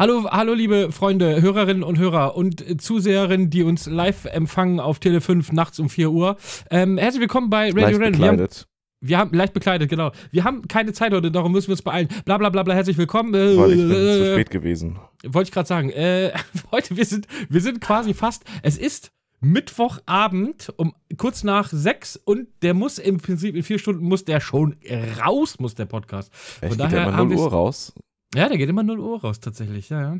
Hallo, hallo, liebe Freunde, Hörerinnen und Hörer und Zuseherinnen, die uns live empfangen auf Tele 5 nachts um 4 Uhr. Ähm, herzlich willkommen bei Radio Random. Wir haben, bekleidet. wir haben leicht bekleidet, genau. Wir haben keine Zeit heute, darum müssen wir uns beeilen. Bla bla bla bla, herzlich willkommen. Äh, Weil ich bin äh, zu spät gewesen. Wollte ich gerade sagen. Äh, heute, wir sind, wir sind quasi fast. Es ist Mittwochabend um kurz nach sechs und der muss im Prinzip in vier Stunden muss der schon raus, muss der Podcast. Echt, daher geht der immer haben 0 wir's- Uhr raus? Ja, der geht immer 0 Uhr raus, tatsächlich, ja, ja.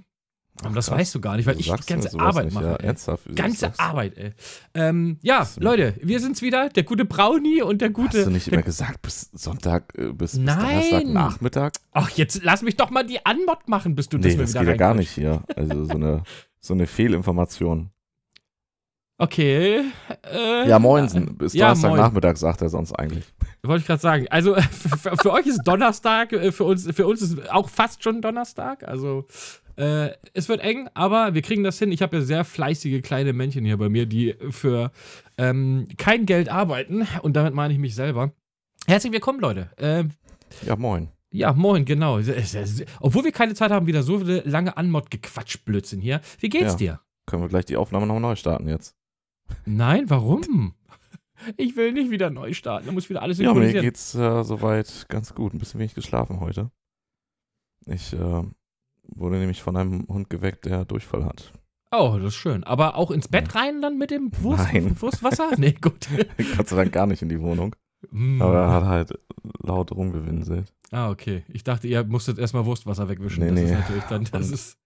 Aber das krass. weißt du gar nicht, weil Du ich die ganze Arbeit nicht, mache. Ja, ernsthaft. Ganze Arbeit, ey. Ähm, ja, Leute, wir sind's wieder, der gute Brownie und der gute. Hast du nicht immer gesagt, bis Sonntag, äh, bis, bis Nein. Donnerstag Nachmittag? Ach, jetzt lass mich doch mal die Anmod machen, bis du das Nee, mir das wieder geht ja gar nicht hier. Also so eine, so eine Fehlinformation. Okay. Äh, Ja, moinsen. Bis ja, Donnerstag moin. Nachmittag sagt er sonst eigentlich. Wollte ich gerade sagen. Also für, für euch ist Donnerstag, äh, für uns, für uns ist auch fast schon Donnerstag. Also äh, es wird eng, aber wir kriegen das hin. Ich habe ja sehr fleißige kleine Männchen hier bei mir, die für ähm, kein Geld arbeiten. Und damit meine ich mich selber. Herzlich willkommen, Leute. Äh, Ja, moin. ja, moin, genau. Obwohl wir keine Zeit haben, wieder so viele lange Anmod-Gequatsch-Blödsinn hier. Wie geht's Ja. dir? Können wir gleich die Aufnahme noch neu starten jetzt? Nein, warum? Ich will nicht wieder neu starten. Da muss wieder alles Ja, mir synchronisieren. geht's äh, soweit ganz gut. Ein bisschen wenig geschlafen heute. Ich äh, wurde nämlich von einem Hund geweckt, der Durchfall hat. Oh, das ist schön. Aber auch ins Bett rein dann mit dem Wurst, Nein. Wurstwasser? Nee, gut. Gott sei Dank gar nicht in die Wohnung. Mm. Aber er hat halt laut rumgewinselt. Ah, okay. Ich dachte, ihr musstet erstmal Wurstwasser wegwischen. Nee, das ist nee. natürlich dann, das Und- ist.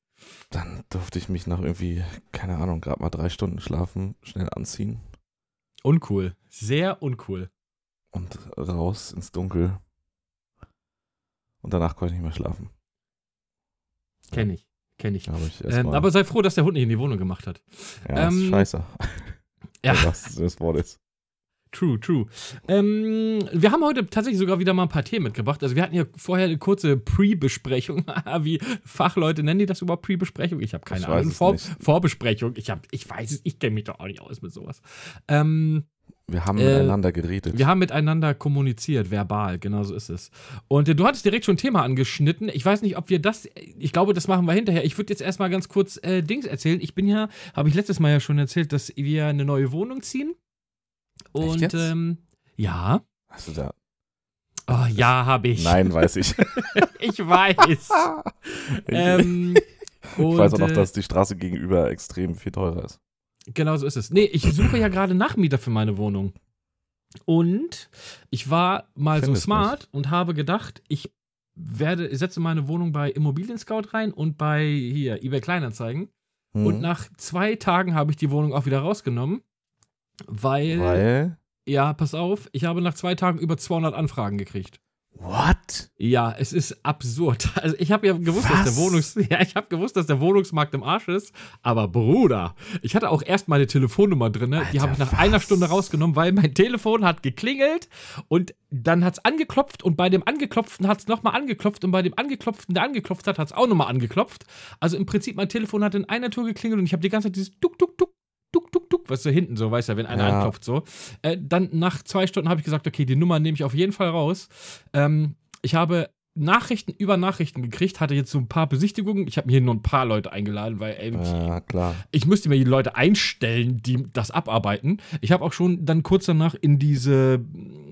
Dann durfte ich mich nach irgendwie, keine Ahnung, gerade mal drei Stunden schlafen, schnell anziehen Uncool. Sehr uncool. und raus ins Dunkel. Und danach konnte ich nicht mehr schlafen. Kenn ich. Kenn ich. Ich Ähm, aber sei froh, dass der Hund nicht in die Wohnung gemacht hat. ja, ist ähm, scheiße. Ja. Was das Wort ist. True, true. Ähm, wir haben heute tatsächlich sogar wieder mal ein paar Themen mitgebracht. Also wir hatten ja vorher eine kurze Pre-Besprechung. Wie Fachleute nennen die das überhaupt Pre-Besprechung? Ich habe keine Ich Ahnung. Vor nicht. Vorbesprechung. Ich, hab, ich weiß es, ich kenne mich doch auch nicht aus mit sowas. Ähm, Wir haben Äh, miteinander geredet. Wir haben miteinander kommuniziert, verbal, genau so ist es. Und äh, du hattest direkt schon ein Thema angeschnitten. Ich weiß nicht, ob wir das, ich glaube, das machen wir hinterher. Ich würde jetzt erstmal ganz kurz äh, Dings erzählen. Ich bin ja, habe ich letztes Mal ja schon erzählt, dass wir eine neue Wohnung ziehen. Und ähm, ja. Hast du da? Oh, ja, habe ich. Nein, weiß ich. Ich weiß. ähm, ich weiß auch noch, und, äh, dass die Straße gegenüber extrem viel teurer ist. Genau so ist es. Nee, ich suche ja gerade Nachmieter für meine Wohnung. Und ich war mal so Findest smart und habe gedacht, ich werde, setze meine Wohnung bei Immobilien Scout rein und bei hier eBay Kleinanzeigen. Hm. Und nach zwei Tagen habe ich die Wohnung auch wieder rausgenommen. Weil, Weil. ja, pass auf, ich habe nach zwei Tagen über 200 Anfragen gekriegt. What? Ja, es ist absurd. Also ich habe ja gewusst, dass der Was? Wohnungs ja, ich habe gewusst, dass der Wohnungsmarkt im Arsch ist, aber Bruder, ich hatte auch erst meine Telefonnummer drin, die Alter, habe ich nach was? einer Stunde rausgenommen, weil mein Telefon hat geklingelt und dann hat es angeklopft und bei dem angeklopften hat es nochmal angeklopft und bei dem angeklopften, der angeklopft hat, hat es auch nochmal angeklopft. Also im Prinzip mein Telefon hat in einer Tour geklingelt und ich habe die ganze Zeit dieses Duck Duck Duck Duck, duck, duck, was so hinten so, weißt du, wenn einer Ja. anklopft, so. Äh, dann nach zwei Stunden habe ich gesagt, okay, die Nummer nehme ich auf jeden Fall raus. Ähm, ich habe Nachrichten über Nachrichten gekriegt, hatte jetzt so ein paar Besichtigungen. Ich habe mir hier nur ein paar Leute eingeladen, weil ey, ich, Ja, klar. ich müsste mir die Leute einstellen, die das abarbeiten. Ich habe auch schon dann kurz danach in diese,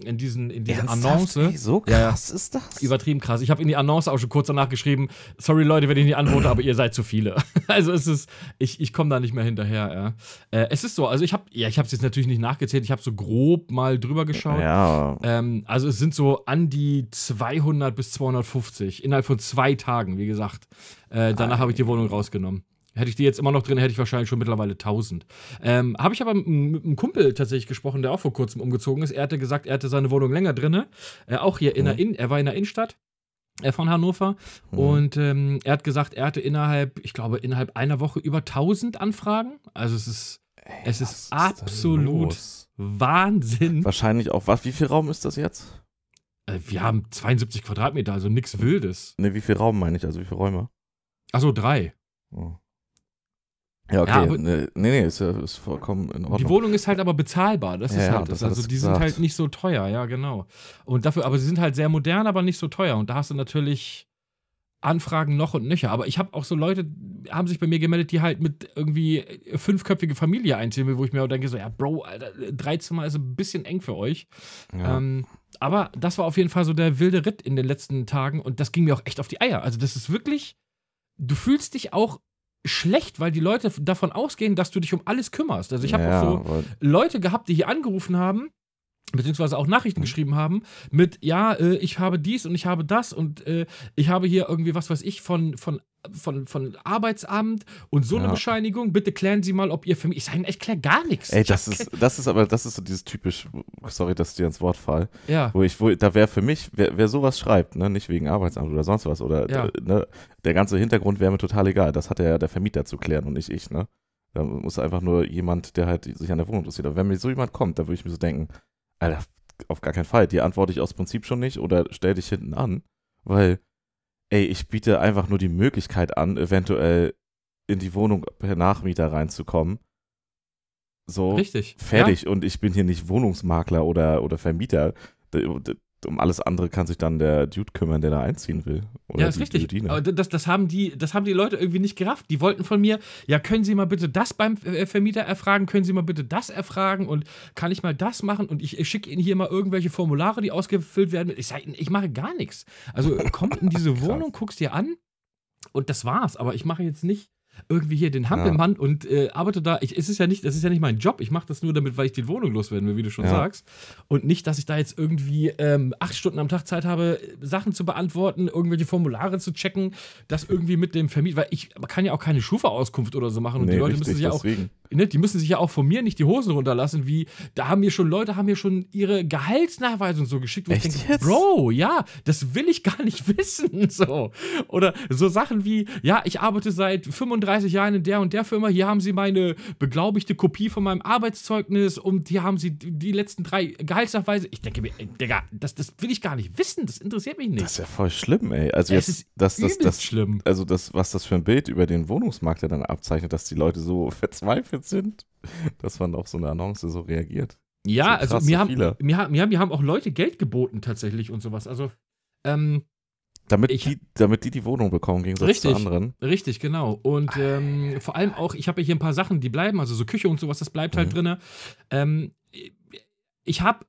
in diesen, in diese Annonce. Ey, so Ja, ja. krass ist das? Übertrieben krass. Ich habe in die Annonce auch schon kurz danach geschrieben, sorry Leute, wenn ich nicht antworte, aber ihr seid zu viele. Also es ist, ich, ich komme da nicht mehr hinterher, ja. Äh, es ist so, also ich habe, ja, ich habe es jetzt natürlich nicht nachgezählt, ich habe so grob mal drüber geschaut. Ja. Ähm, also es sind so an die 200 bis 250 innerhalb von zwei Tagen, wie gesagt. Äh, danach habe ich die Wohnung rausgenommen. Hätte ich die jetzt immer noch drin, hätte ich wahrscheinlich schon mittlerweile 1000. Ähm, habe ich aber mit, einem Kumpel tatsächlich gesprochen, der auch vor kurzem umgezogen ist. Er hatte gesagt, er hatte seine Wohnung länger drin. Äh, auch hier in der in er war in der Innenstadt äh, von Hannover. Mhm. Und ähm, er hat gesagt, er hatte innerhalb, ich glaube, innerhalb einer Woche über 1000 Anfragen. Also es ist Ey, es ist absolut-? Wahnsinn. Wahrscheinlich auch. Was, wie viel Raum ist das jetzt? Äh, wir haben 72 Quadratmeter, also nichts Wildes. Ne, wie viel Raum meine ich? Also wie viele Räume? Achso, drei. Oh. Ja, okay. Ja, nee, nee, ist, ist vollkommen in Ordnung. Die Wohnung ist halt aber bezahlbar. Das Ja, ist halt das. das Also die sind gesagt. halt nicht so teuer, ja, genau. Und dafür, aber sie sind halt sehr modern, aber nicht so teuer. Und da hast du natürlich Anfragen noch und nöcher. Aber ich habe auch so Leute, haben sich bei mir gemeldet, die halt mit irgendwie fünfköpfige Familie einziehen will, wo ich mir auch denke, so, ja, Bro, Alter, drei Zimmer ist ein bisschen eng für euch. Ja. Ähm, aber das war auf jeden Fall so der wilde Ritt in den letzten Tagen und das ging mir auch echt auf die Eier. Also, das ist wirklich, du fühlst dich auch schlecht, weil die Leute davon ausgehen, dass du dich um alles kümmerst. Also, ich habe ja, auch so Leute gehabt, die hier angerufen haben beziehungsweise auch Nachrichten mhm. geschrieben haben mit, ja, äh, ich habe dies und ich habe das und äh, ich habe hier irgendwie was weiß ich von, von, von, von Arbeitsamt und so ja. eine Bescheinigung. Bitte klären Sie mal, ob ihr für mich. Ich sage, ich kläre gar nichts. Ey, das ist, das ist aber, das ist so dieses typisch, sorry, dass ich dir ins Wort fall. Ja. Wo ich, wo, da wäre für mich, wer, wer sowas schreibt, ne, nicht wegen Arbeitsamt oder sonst was, oder ja. ne, der ganze Hintergrund wäre mir total egal. Das hat ja der Vermieter zu klären und nicht ich, ne? Da muss einfach nur jemand, der halt sich an der Wohnung interessiert. Aber wenn mir so jemand kommt, dann würde ich mir so denken, Alter, auf gar keinen Fall. Die antworte ich aus Prinzip schon nicht oder stell dich hinten an, weil, ey, ich biete einfach nur die Möglichkeit an, eventuell in die Wohnung per Nachmieter reinzukommen. So Richtig. fertig. Ja. Und ich bin hier nicht Wohnungsmakler oder, oder Vermieter um alles andere kann sich dann der Dude kümmern, der da einziehen will. ja, ist richtig. Dudine. Aber das, das, haben die, das haben die Leute irgendwie nicht gerafft. Die wollten von mir, ja, können Sie mal bitte das beim äh, Vermieter erfragen, können Sie mal bitte das erfragen und kann ich mal das machen und ich, ich schicke Ihnen hier mal irgendwelche Formulare, die ausgefüllt werden. Ich sage ich mache gar nichts. Also komm in diese Wohnung, guckst dir an und das war's. Aber ich mache jetzt nicht irgendwie hier den Hampelmann ja. und äh, arbeite da. Ich, es ist ja nicht, das ist ja nicht mein Job. Ich mache das nur damit, weil ich die Wohnung loswerden will, wie du schon ja. sagst. Und nicht, dass ich da jetzt irgendwie ähm, acht Stunden am Tag Zeit habe, Sachen zu beantworten, irgendwelche Formulare zu checken, das irgendwie mit dem Vermieter, weil ich kann ja auch keine Schufa-Auskunft oder so machen und nee, die Leute richtig, müssen sich ja auch ne, die müssen sich ja auch von mir nicht die Hosen runterlassen, wie, da haben mir schon Leute, haben mir schon ihre Gehaltsnachweise und so geschickt, wo Echt ich denke, jetzt? Bro, ja, das will ich gar nicht wissen, so. Oder so Sachen wie, ja, ich arbeite seit 35 Jahren in der und der Firma, hier haben sie meine beglaubigte Kopie von meinem Arbeitszeugnis und hier haben sie die letzten drei Gehaltsnachweise. Ich denke mir, ey, Digga, das, das will ich gar nicht wissen, das interessiert mich nicht. Das ist ja voll schlimm, ey. Also jetzt, ist das, das, das, schlimm. Also das, was das für ein Bild über den Wohnungsmarkt ja dann abzeichnet, dass die Leute so verzweifelt sind, dass man auf so eine Annonce so reagiert. Ja, so also mir, haben, mir, mir, mir haben auch Leute Geld geboten tatsächlich und sowas. Also, ähm, damit, ich, die, damit die die Wohnung bekommen, gegen richtig, zu anderen. Richtig, genau. Und ähm, vor allem auch, ich habe ja hier ein paar Sachen, die bleiben, also so Küche und sowas, das bleibt halt mhm. drin. Ähm, ich habe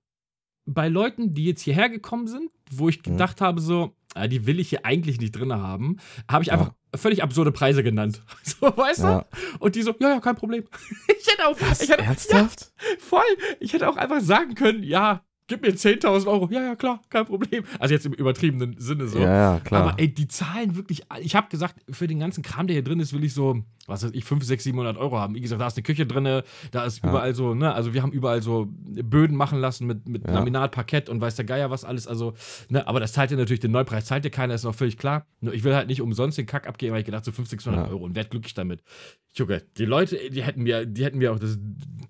bei Leuten, die jetzt hierher gekommen sind, wo ich mhm. gedacht mhm. habe, so, ah, die will ich hier eigentlich nicht drin haben, habe ich einfach ja. völlig absurde Preise genannt. So, weißt ja. du? Und die so, ja, ja, kein Problem. ich hätte auch. Was, ich hätte, ernsthaft? Ja, voll. Ich hätte auch einfach sagen können, ja, gib mir 10.000 Euro. Ja, ja, klar, kein Problem. Also jetzt im übertriebenen Sinne so. Ja, ja, klar. Aber ey, die zahlen wirklich. Ich habe gesagt, für den ganzen Kram, der hier drin ist, will ich so, was weiß ich, 5, 6, 700 Euro haben. Wie gesagt, da ist eine Küche drin, da ist ja. überall so, ne, also wir haben überall so Böden machen lassen mit, mit ja. Laminatparkett und weiß der Geier was alles. Also, ne, aber das zahlt ja natürlich den Neupreis, zahlt dir keiner, ist noch völlig klar. Nur ich will halt nicht umsonst den Kack abgeben, weil ich gedacht, so 5, 600 ja. Euro und werd glücklich damit. Junge, die Leute, die hätten mir, die hätten mir auch das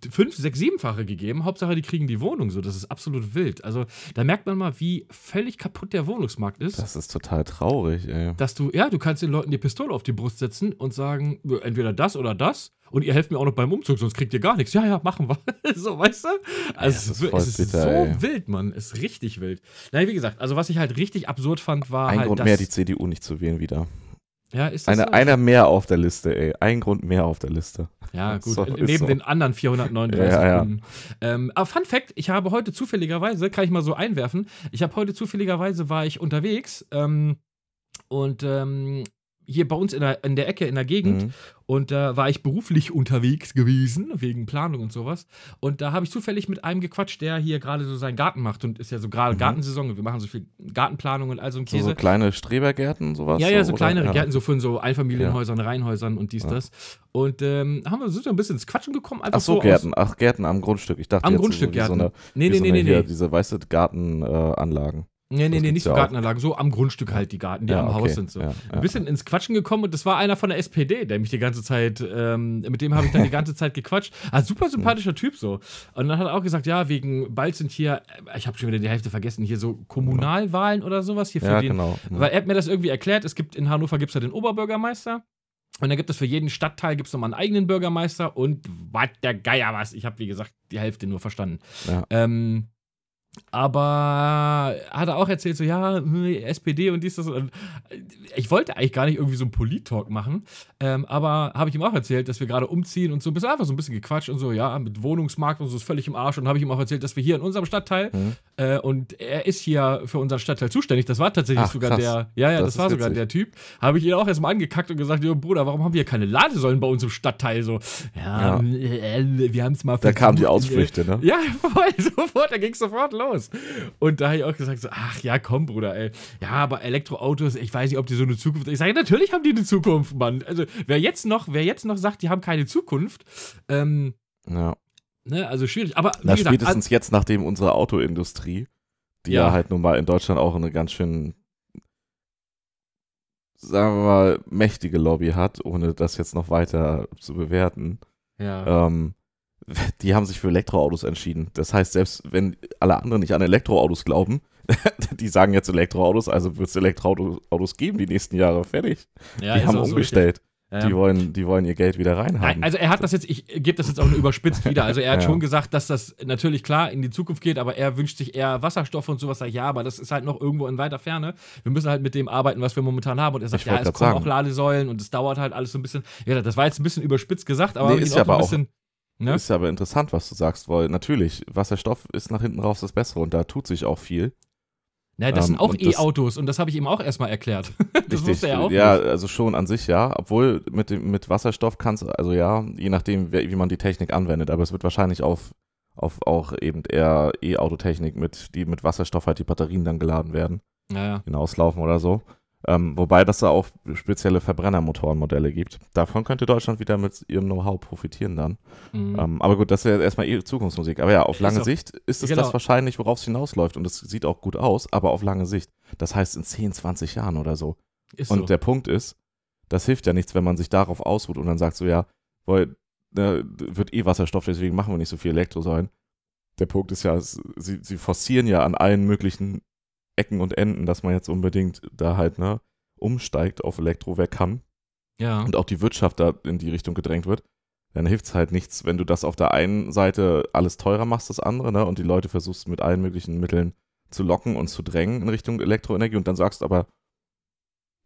5, 6, 7-fache gegeben. Hauptsache, die kriegen die Wohnung so. Das ist absolut wild. Also, da merkt man mal, wie völlig kaputt der Wohnungsmarkt ist. Das ist total traurig, ey. Dass du, ja, du kannst den Leuten die Pistole auf die Brust setzen und sagen, entweder das oder das. Und ihr helft mir auch noch beim Umzug, sonst kriegt ihr gar nichts. Ja, ja, machen wir. so, weißt du? Also, ja, es ist, bitter, so ey. wild, Mann. Es ist richtig wild. Nein, wie gesagt, also was ich halt richtig absurd fand, war Ein halt. Grund mehr, die CDU nicht zu wählen wieder. Ja, ist das Eine, so? Einer mehr auf der Liste, ey. Ein Grund mehr auf der Liste. Ja, gut. So, Neben so. den anderen 439 ja, ja. Ähm, aber Fun Fact: Ich habe heute zufälligerweise, kann ich mal so einwerfen, ich habe heute zufälligerweise war ich unterwegs ähm, und ähm, hier bei uns in der, in der Ecke, in der Gegend. Mhm. Und da war ich beruflich unterwegs gewesen, wegen Planung und sowas. Und da habe ich zufällig mit einem gequatscht, der hier gerade so seinen Garten macht. Und ist ja so gerade mhm. Gartensaison. Wir machen so viel Gartenplanung und all so ein Käse. So, so kleine Strebergärten und sowas? Ja, ja, so, so kleinere Gärten, so von so Einfamilienhäusern, ja. Reihenhäusern und dies, ja. das. Und ähm, haben wir sind ein bisschen ins Quatschen gekommen. Ach so, Gärten. Ach, Gärten am Grundstück. Ich dachte am Grundstück so, Gärten. So eine, nee, nee, nee, nee, nee. Diese weiße Gartenanlagen. Äh, Nee, nee, nee, nicht so Gartenanlagen, so am Grundstück halt die Garten, die ja, am okay. Haus sind. So. Ja. Ein bisschen ins Quatschen gekommen und das war einer von der SPD, der mich die ganze Zeit, ähm, mit dem habe ich dann die ganze Zeit gequatscht. Ah, super sympathischer Typ so. Und dann hat er auch gesagt, ja, wegen, bald sind hier, äh, ich habe schon wieder die Hälfte vergessen, hier so Kommunalwahlen oder sowas hier für ja, den. Genau. Weil er hat mir das irgendwie erklärt, es gibt in Hannover gibt es ja den Oberbürgermeister. Und dann gibt es für jeden Stadtteil gibt's nochmal einen eigenen Bürgermeister und was der Geier was. Ich habe, wie gesagt, die Hälfte nur verstanden. Ja. Ähm, aber hat er auch erzählt, so, ja, hm, SPD und dies, das. Und ich wollte eigentlich gar nicht irgendwie so einen Polit-Talk machen, ähm, aber habe ich ihm auch erzählt, dass wir gerade umziehen und so ein bisschen einfach so ein bisschen gequatscht und so, ja, mit Wohnungsmarkt und so ist völlig im Arsch. Und habe ich ihm auch erzählt, dass wir hier in unserem Stadtteil mhm. äh, und er ist hier für unseren Stadtteil zuständig. Das war tatsächlich Ach, sogar krass. der, ja, ja, das, das war sogar der Typ. Habe ich ihn auch erstmal angekackt und gesagt, jo, Bruder, warum haben wir keine Ladesäulen bei uns im Stadtteil? So, ja, ja. Äh, wir haben es mal Da kamen die Ausflüchte, ne? Ja, voll, sofort, da ging es sofort los. Und da habe ich auch gesagt, so, ach ja, komm, Bruder, ey. Ja, aber Elektroautos, ich weiß nicht, ob die so eine Zukunft. Ich sage, natürlich haben die eine Zukunft, Mann. Also, wer jetzt noch, wer jetzt noch sagt, die haben keine Zukunft, ähm, ja. Ne, also schwierig. Aber Na, gesagt, spätestens jetzt, nachdem unsere Autoindustrie, die ja. ja halt nun mal in Deutschland auch eine ganz schön sagen wir mal, mächtige Lobby hat, ohne das jetzt noch weiter zu bewerten. Ja. Ähm, die haben sich für Elektroautos entschieden. Das heißt, selbst wenn alle anderen nicht an Elektroautos glauben, die sagen jetzt Elektroautos, also wird es Elektroautos geben die nächsten Jahre. Fertig. Ja, die haben umgestellt. So die, wollen, die wollen ihr Geld wieder reinhaben. Also er hat das jetzt, ich gebe das jetzt auch nur überspitzt wieder. Also er hat ja. schon gesagt, dass das natürlich klar in die Zukunft geht, aber er wünscht sich eher Wasserstoff und sowas. Ja, aber das ist halt noch irgendwo in weiter Ferne. Wir müssen halt mit dem arbeiten, was wir momentan haben. Und er sagt, ich ja, es kommen sagen. auch Ladesäulen und es dauert halt alles so ein bisschen. Ja, das war jetzt ein bisschen überspitzt gesagt, aber nee, ist ja aber auch, bisschen, ne? Ist ja aber interessant, was du sagst, weil natürlich, Wasserstoff ist nach hinten raus das Bessere und da tut sich auch viel. Na, das ähm, sind auch E-Autos und das habe ich ihm auch erstmal erklärt. das richtig, wusste er auch. Ja, nicht. also schon an sich ja. Obwohl mit, dem, mit Wasserstoff kannst also ja, je nachdem, wie, wie man die Technik anwendet, aber es wird wahrscheinlich auf, auf auch eben eher E-Autotechnik, mit, die mit Wasserstoff halt die Batterien dann geladen werden. Ja, ja. Hinauslaufen oder so. Ähm, wobei das da auch spezielle Verbrennermotorenmodelle gibt. Davon könnte Deutschland wieder mit ihrem Know-how profitieren dann. Mhm. Ähm, aber gut, das ist ja erstmal eh Zukunftsmusik. Aber ja, auf lange ist Sicht ist es genau. das wahrscheinlich, worauf es hinausläuft. Und es sieht auch gut aus, aber auf lange Sicht. Das heißt in 10, 20 Jahren oder so. Ist und so. der Punkt ist, das hilft ja nichts, wenn man sich darauf ausruht und dann sagt so, ja, weil, ne, wird eh Wasserstoff, deswegen machen wir nicht so viel Elektrosäulen. Der Punkt ist ja, sie, sie forcieren ja an allen möglichen Ecken und Enden, dass man jetzt unbedingt da halt, ne, umsteigt auf Elektro, wer kann. Ja. Und auch die Wirtschaft da in die Richtung gedrängt wird. Dann hilft es halt nichts, wenn du das auf der einen Seite alles teurer machst, das andere, ne, und die Leute versuchst mit allen möglichen Mitteln zu locken und zu drängen in Richtung Elektroenergie und dann sagst aber,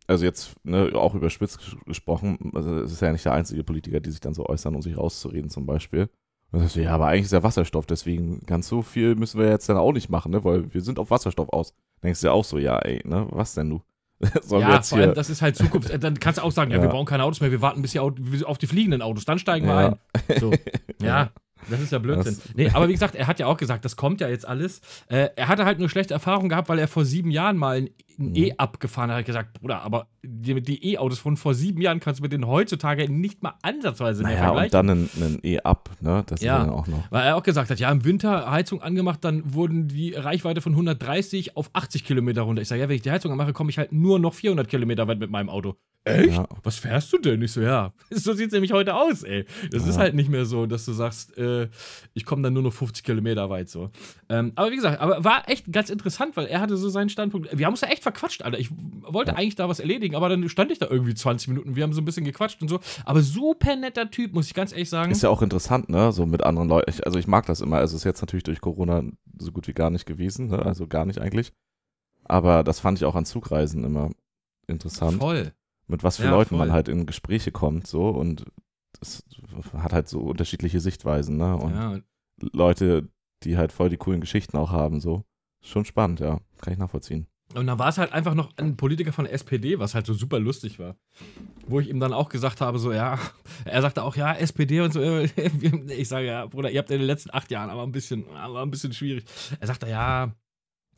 also jetzt ne, auch überspitzt gesprochen, also es ist ja nicht der einzige Politiker, die sich dann so äußern, um sich rauszureden zum Beispiel. Und dann sagst du, ja, aber eigentlich ist ja Wasserstoff, deswegen ganz so viel müssen wir jetzt dann auch nicht machen, ne, weil wir sind auf Wasserstoff aus denkst du ja auch so, ja, ey, ne, was denn du? Sollen ja, vor allem, das ist halt Zukunft. Dann kannst du auch sagen, ja, ja wir brauchen keine Autos mehr, wir warten bis Auto, auf die fliegenden Autos, dann steigen wir ja. ein. So. ja. Das ist ja Blödsinn. Das nee, aber wie gesagt, er hat ja auch gesagt, das kommt ja jetzt alles. Äh, er hatte halt nur schlechte Erfahrungen gehabt, weil er vor sieben Jahren mal ein mhm. E-Up gefahren hat. Er hat gesagt, Bruder, aber die E-Autos von vor sieben Jahren kannst du mit denen heutzutage nicht mal ansatzweise mehr naja, vergleichen. und dann ein E-Up, ne? Das ja, dann auch noch. Weil er auch gesagt hat, ja, im Winter Heizung angemacht, dann wurden die Reichweite von 130 auf 80 Kilometer runter. Ich sage, ja, wenn ich die Heizung anmache, komme ich halt nur noch 400 Kilometer weit mit meinem Auto. Echt? Ja. Was fährst du denn? Ich so, ja. So sieht es nämlich heute aus, ey. Das ja. ist halt nicht mehr so, dass du sagst, äh, ich komme dann nur noch 50 Kilometer weit so. Ähm, aber wie gesagt, aber war echt ganz interessant, weil er hatte so seinen Standpunkt. Wir haben uns ja echt verquatscht, Alter. Ich wollte ja. eigentlich da was erledigen, aber dann stand ich da irgendwie 20 Minuten. Wir haben so ein bisschen gequatscht und so. Aber super netter Typ, muss ich ganz ehrlich sagen. Ist ja auch interessant, ne? So mit anderen Leuten. Also ich mag das immer. Also es ist jetzt natürlich durch Corona so gut wie gar nicht gewesen, ne? Also gar nicht eigentlich. Aber das fand ich auch an Zugreisen immer interessant. Voll mit was für ja, Leuten voll. man halt in Gespräche kommt, so und das hat halt so unterschiedliche Sichtweisen, ne? Und ja. Leute, die halt voll die coolen Geschichten auch haben, so. Schon spannend, ja. Kann ich nachvollziehen. Und dann war es halt einfach noch ein Politiker von der SPD, was halt so super lustig war. Wo ich ihm dann auch gesagt habe, so, ja, er sagte auch, ja, SPD und so. Ich sage, ja, Bruder, ihr habt in den letzten acht Jahren aber ein bisschen, aber ein bisschen schwierig. Er sagte, ja,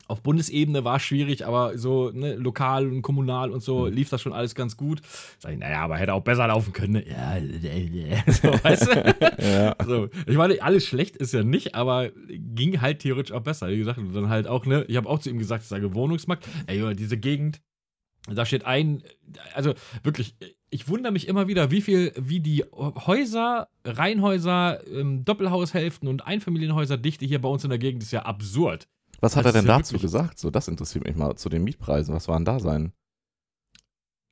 auf Bundesebene war es schwierig, aber so ne, lokal und kommunal und so mhm. lief das schon alles ganz gut. Sag ich, naja, aber hätte auch besser laufen können. Ne? Ja, so, weißt du? ja. so, ich meine, alles schlecht ist ja nicht, aber ging halt theoretisch auch besser. Wie gesagt, und dann halt auch, ne, ich habe auch zu ihm gesagt, ich sage Wohnungsmarkt, ey, diese Gegend, da steht ein, also wirklich, ich wundere mich immer wieder, wie viel, wie die Häuser, Reihenhäuser, ähm, Doppelhaushälften und Einfamilienhäuserdichte hier bei uns in der Gegend ist ja absurd. Was hat das er denn dazu gesagt? So, das interessiert mich mal zu den Mietpreisen. Was waren da sein?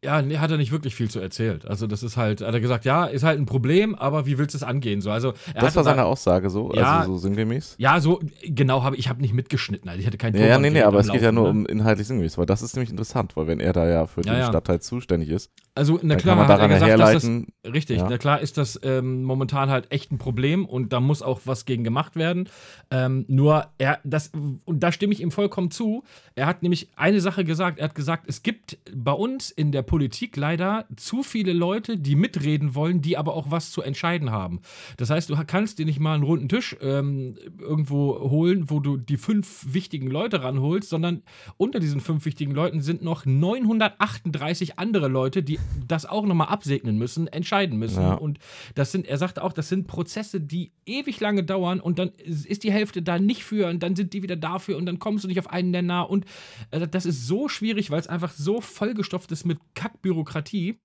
Ja, nee, hat er nicht wirklich viel zu erzählt. Also, das ist halt, hat er gesagt, ja, ist halt ein Problem, aber wie willst du es angehen? So, also, Das war seine da- Aussage so, Ja. also so sinngemäß. Ja, so, genau, habe ich habe nicht mitgeschnitten. Also, ich hatte keinen Ja, ja, nee, nee, aber es geht ja Laufen, nur ne? um inhaltlich sinngemäß, weil das ist nämlich interessant, weil wenn er da ja für Ja, den ja. Stadtteil zuständig ist, Also, na klar, kann man hat er gesagt, dass das, Richtig, na klar ist das ähm, momentan halt echt ein Problem und da muss auch was gegen gemacht werden. Ähm, nur er, das, und da stimme ich ihm vollkommen zu. Er hat nämlich eine Sache gesagt, er hat gesagt, es gibt bei uns in der Politik leider zu viele Leute, die mitreden wollen, die aber auch was zu entscheiden haben. Das heißt, du kannst dir nicht mal einen runden Tisch ähm, irgendwo holen, wo du die fünf wichtigen Leute ranholst, sondern unter diesen fünf wichtigen Leuten sind noch 938 andere Leute, die das auch nochmal absegnen müssen, entscheiden müssen. Ja. Und das sind, er sagte auch, das sind Prozesse, die ewig lange dauern und dann ist die Hälfte da nicht für und dann sind die wieder dafür und dann kommst du nicht auf einen Nenner. Und äh, das ist so schwierig, weil es einfach so vollgestopft ist mit Kackbürokratie.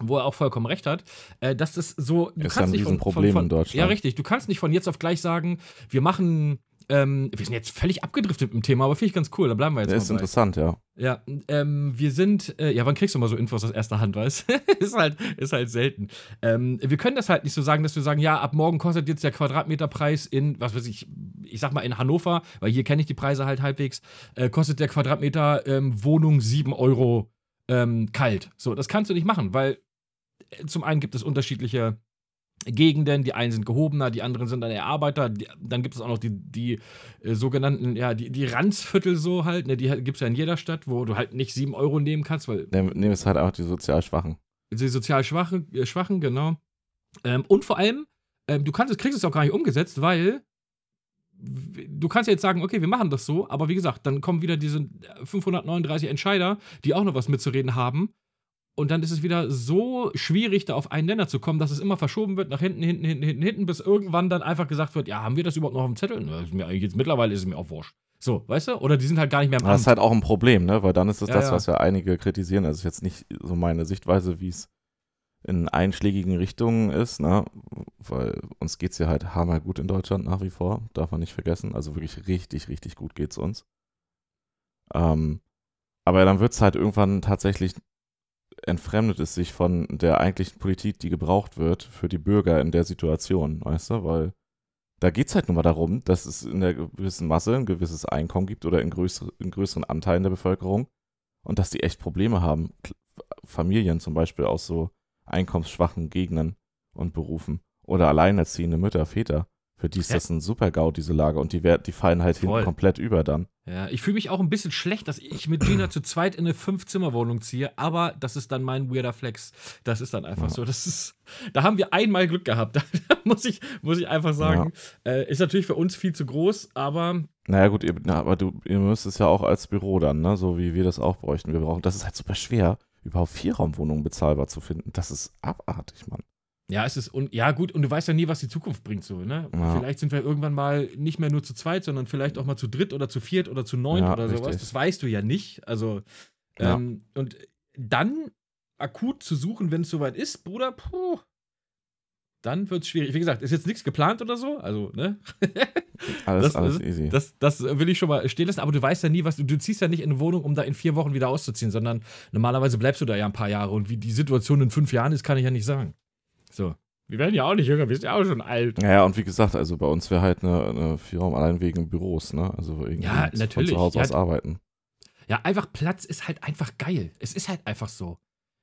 Wo er auch vollkommen recht hat, äh, dass das so. Du Ist ja ein nicht von, von, von, in Deutschland. Ja, richtig. Du kannst nicht von jetzt auf gleich sagen, wir machen. Ähm, wir sind jetzt völlig abgedriftet mit dem Thema, aber finde ich ganz cool. Da bleiben wir jetzt mal ist bei. interessant, ja. Ja, ähm, wir sind, äh, ja, wann kriegst du mal so Infos aus erster Hand, weißt ist halt, ist halt selten. Ähm, wir können das halt nicht so sagen, dass wir sagen, ja, ab morgen kostet jetzt der Quadratmeterpreis in, was weiß ich, ich sag mal in Hannover, weil hier kenne ich die Preise halt halbwegs, äh, kostet der Quadratmeter ähm, Wohnung 7 Euro ähm, kalt. So, das kannst du nicht machen, weil äh, zum einen gibt es unterschiedliche Gegenden, die einen sind gehobener, die anderen sind dann eher Arbeiter, die, dann gibt es auch noch die, die äh, sogenannten, ja, die, die Ranzviertel so halt, ne, die gibt es ja in jeder Stadt, wo du halt nicht 7 Euro nehmen kannst, weil Nehmen es halt einfach die sozial Schwachen. die sozial Schwache, äh, Schwachen, genau. Ähm, und vor allem, ähm, du kannst, es- kriegst es auch gar nicht umgesetzt, weil du kannst ja jetzt sagen, okay, wir machen das so, aber wie gesagt, dann kommen wieder diese 539 Entscheider, die auch noch was mitzureden haben. Und dann ist es wieder so schwierig, da auf einen Nenner zu kommen, dass es immer verschoben wird, nach hinten, hinten, hinten, hinten, hinten, bis irgendwann dann einfach gesagt wird, ja, haben wir das überhaupt noch auf dem Zettel? Na, ist mir eigentlich jetzt mittlerweile ist es mir auch wurscht. So, weißt du? Oder die sind halt gar nicht mehr im Aber Das Amt. ist halt auch ein Problem, ne? Weil dann ist es Ja, das, ja. was ja einige kritisieren. Also ist jetzt nicht so meine Sichtweise, wie es in einschlägigen Richtungen ist, ne? Weil uns geht's ja halt hammer gut in Deutschland nach wie vor, darf man nicht vergessen. Also wirklich richtig, richtig gut geht's uns. Ähm, aber dann wird's halt irgendwann tatsächlich entfremdet es sich von der eigentlichen Politik, die gebraucht wird für die Bürger in der Situation, weißt du? Weil da geht's halt nur mal darum, dass es in der gewissen Masse ein gewisses Einkommen gibt oder in, größere, in größeren Anteilen der Bevölkerung und dass die echt Probleme haben. Familien zum Beispiel aus so einkommensschwachen Gegenden und Berufen oder alleinerziehende Mütter, Väter. Für die ist Ja. das ein Super-GAU, diese Lage. Und die, die fallen halt Voll. hinten komplett über dann. Ja, ich fühle mich auch ein bisschen schlecht, dass ich mit Gina zu zweit in eine Fünf-Zimmer-Wohnung ziehe, aber das ist dann mein weirder Flex. Das ist dann einfach Ja. so. Das ist, da haben wir einmal Glück gehabt. Da muss ich, muss ich einfach sagen. Äh, ist natürlich für uns viel zu groß, aber Naja, gut, ihr, na, aber du, ihr müsst es ja auch als Büro dann, ne? So wie wir das auch bräuchten. Wir brauchen, das ist halt super schwer, überhaupt Vierraumwohnungen bezahlbar zu finden. Das ist abartig, Mann. ja, es ist, und, ja gut, und du weißt ja nie, was die Zukunft bringt, so, ne? Ja. Vielleicht sind wir irgendwann mal nicht mehr nur zu zweit, sondern vielleicht auch mal zu dritt oder zu viert oder zu neun Ja, oder sowas. richtig. Das weißt du ja nicht. Also, Ja. ähm, und dann akut zu suchen, wenn es soweit ist, Bruder, puh. Dann wird es schwierig. Wie gesagt, ist jetzt nichts geplant oder so. Also, ne? Alles, Das- alles easy. Das, das will ich schon mal stehen lassen, aber du weißt ja nie, was du, du ziehst ja nicht in eine Wohnung, um da in vier Wochen wieder auszuziehen, sondern normalerweise bleibst du da ja ein paar Jahre und wie die Situation in fünf Jahren ist, kann ich ja nicht sagen. So. Wir werden ja auch nicht jünger, wir sind ja auch schon alt. Naja, und wie gesagt, also bei uns wäre halt eine, eine Vierraum allein wegen Büros, ne? Also irgendwie Ja, von natürlich. zu Hause Ja, aus arbeiten. Ja, einfach Platz ist halt einfach geil. Es ist halt einfach so.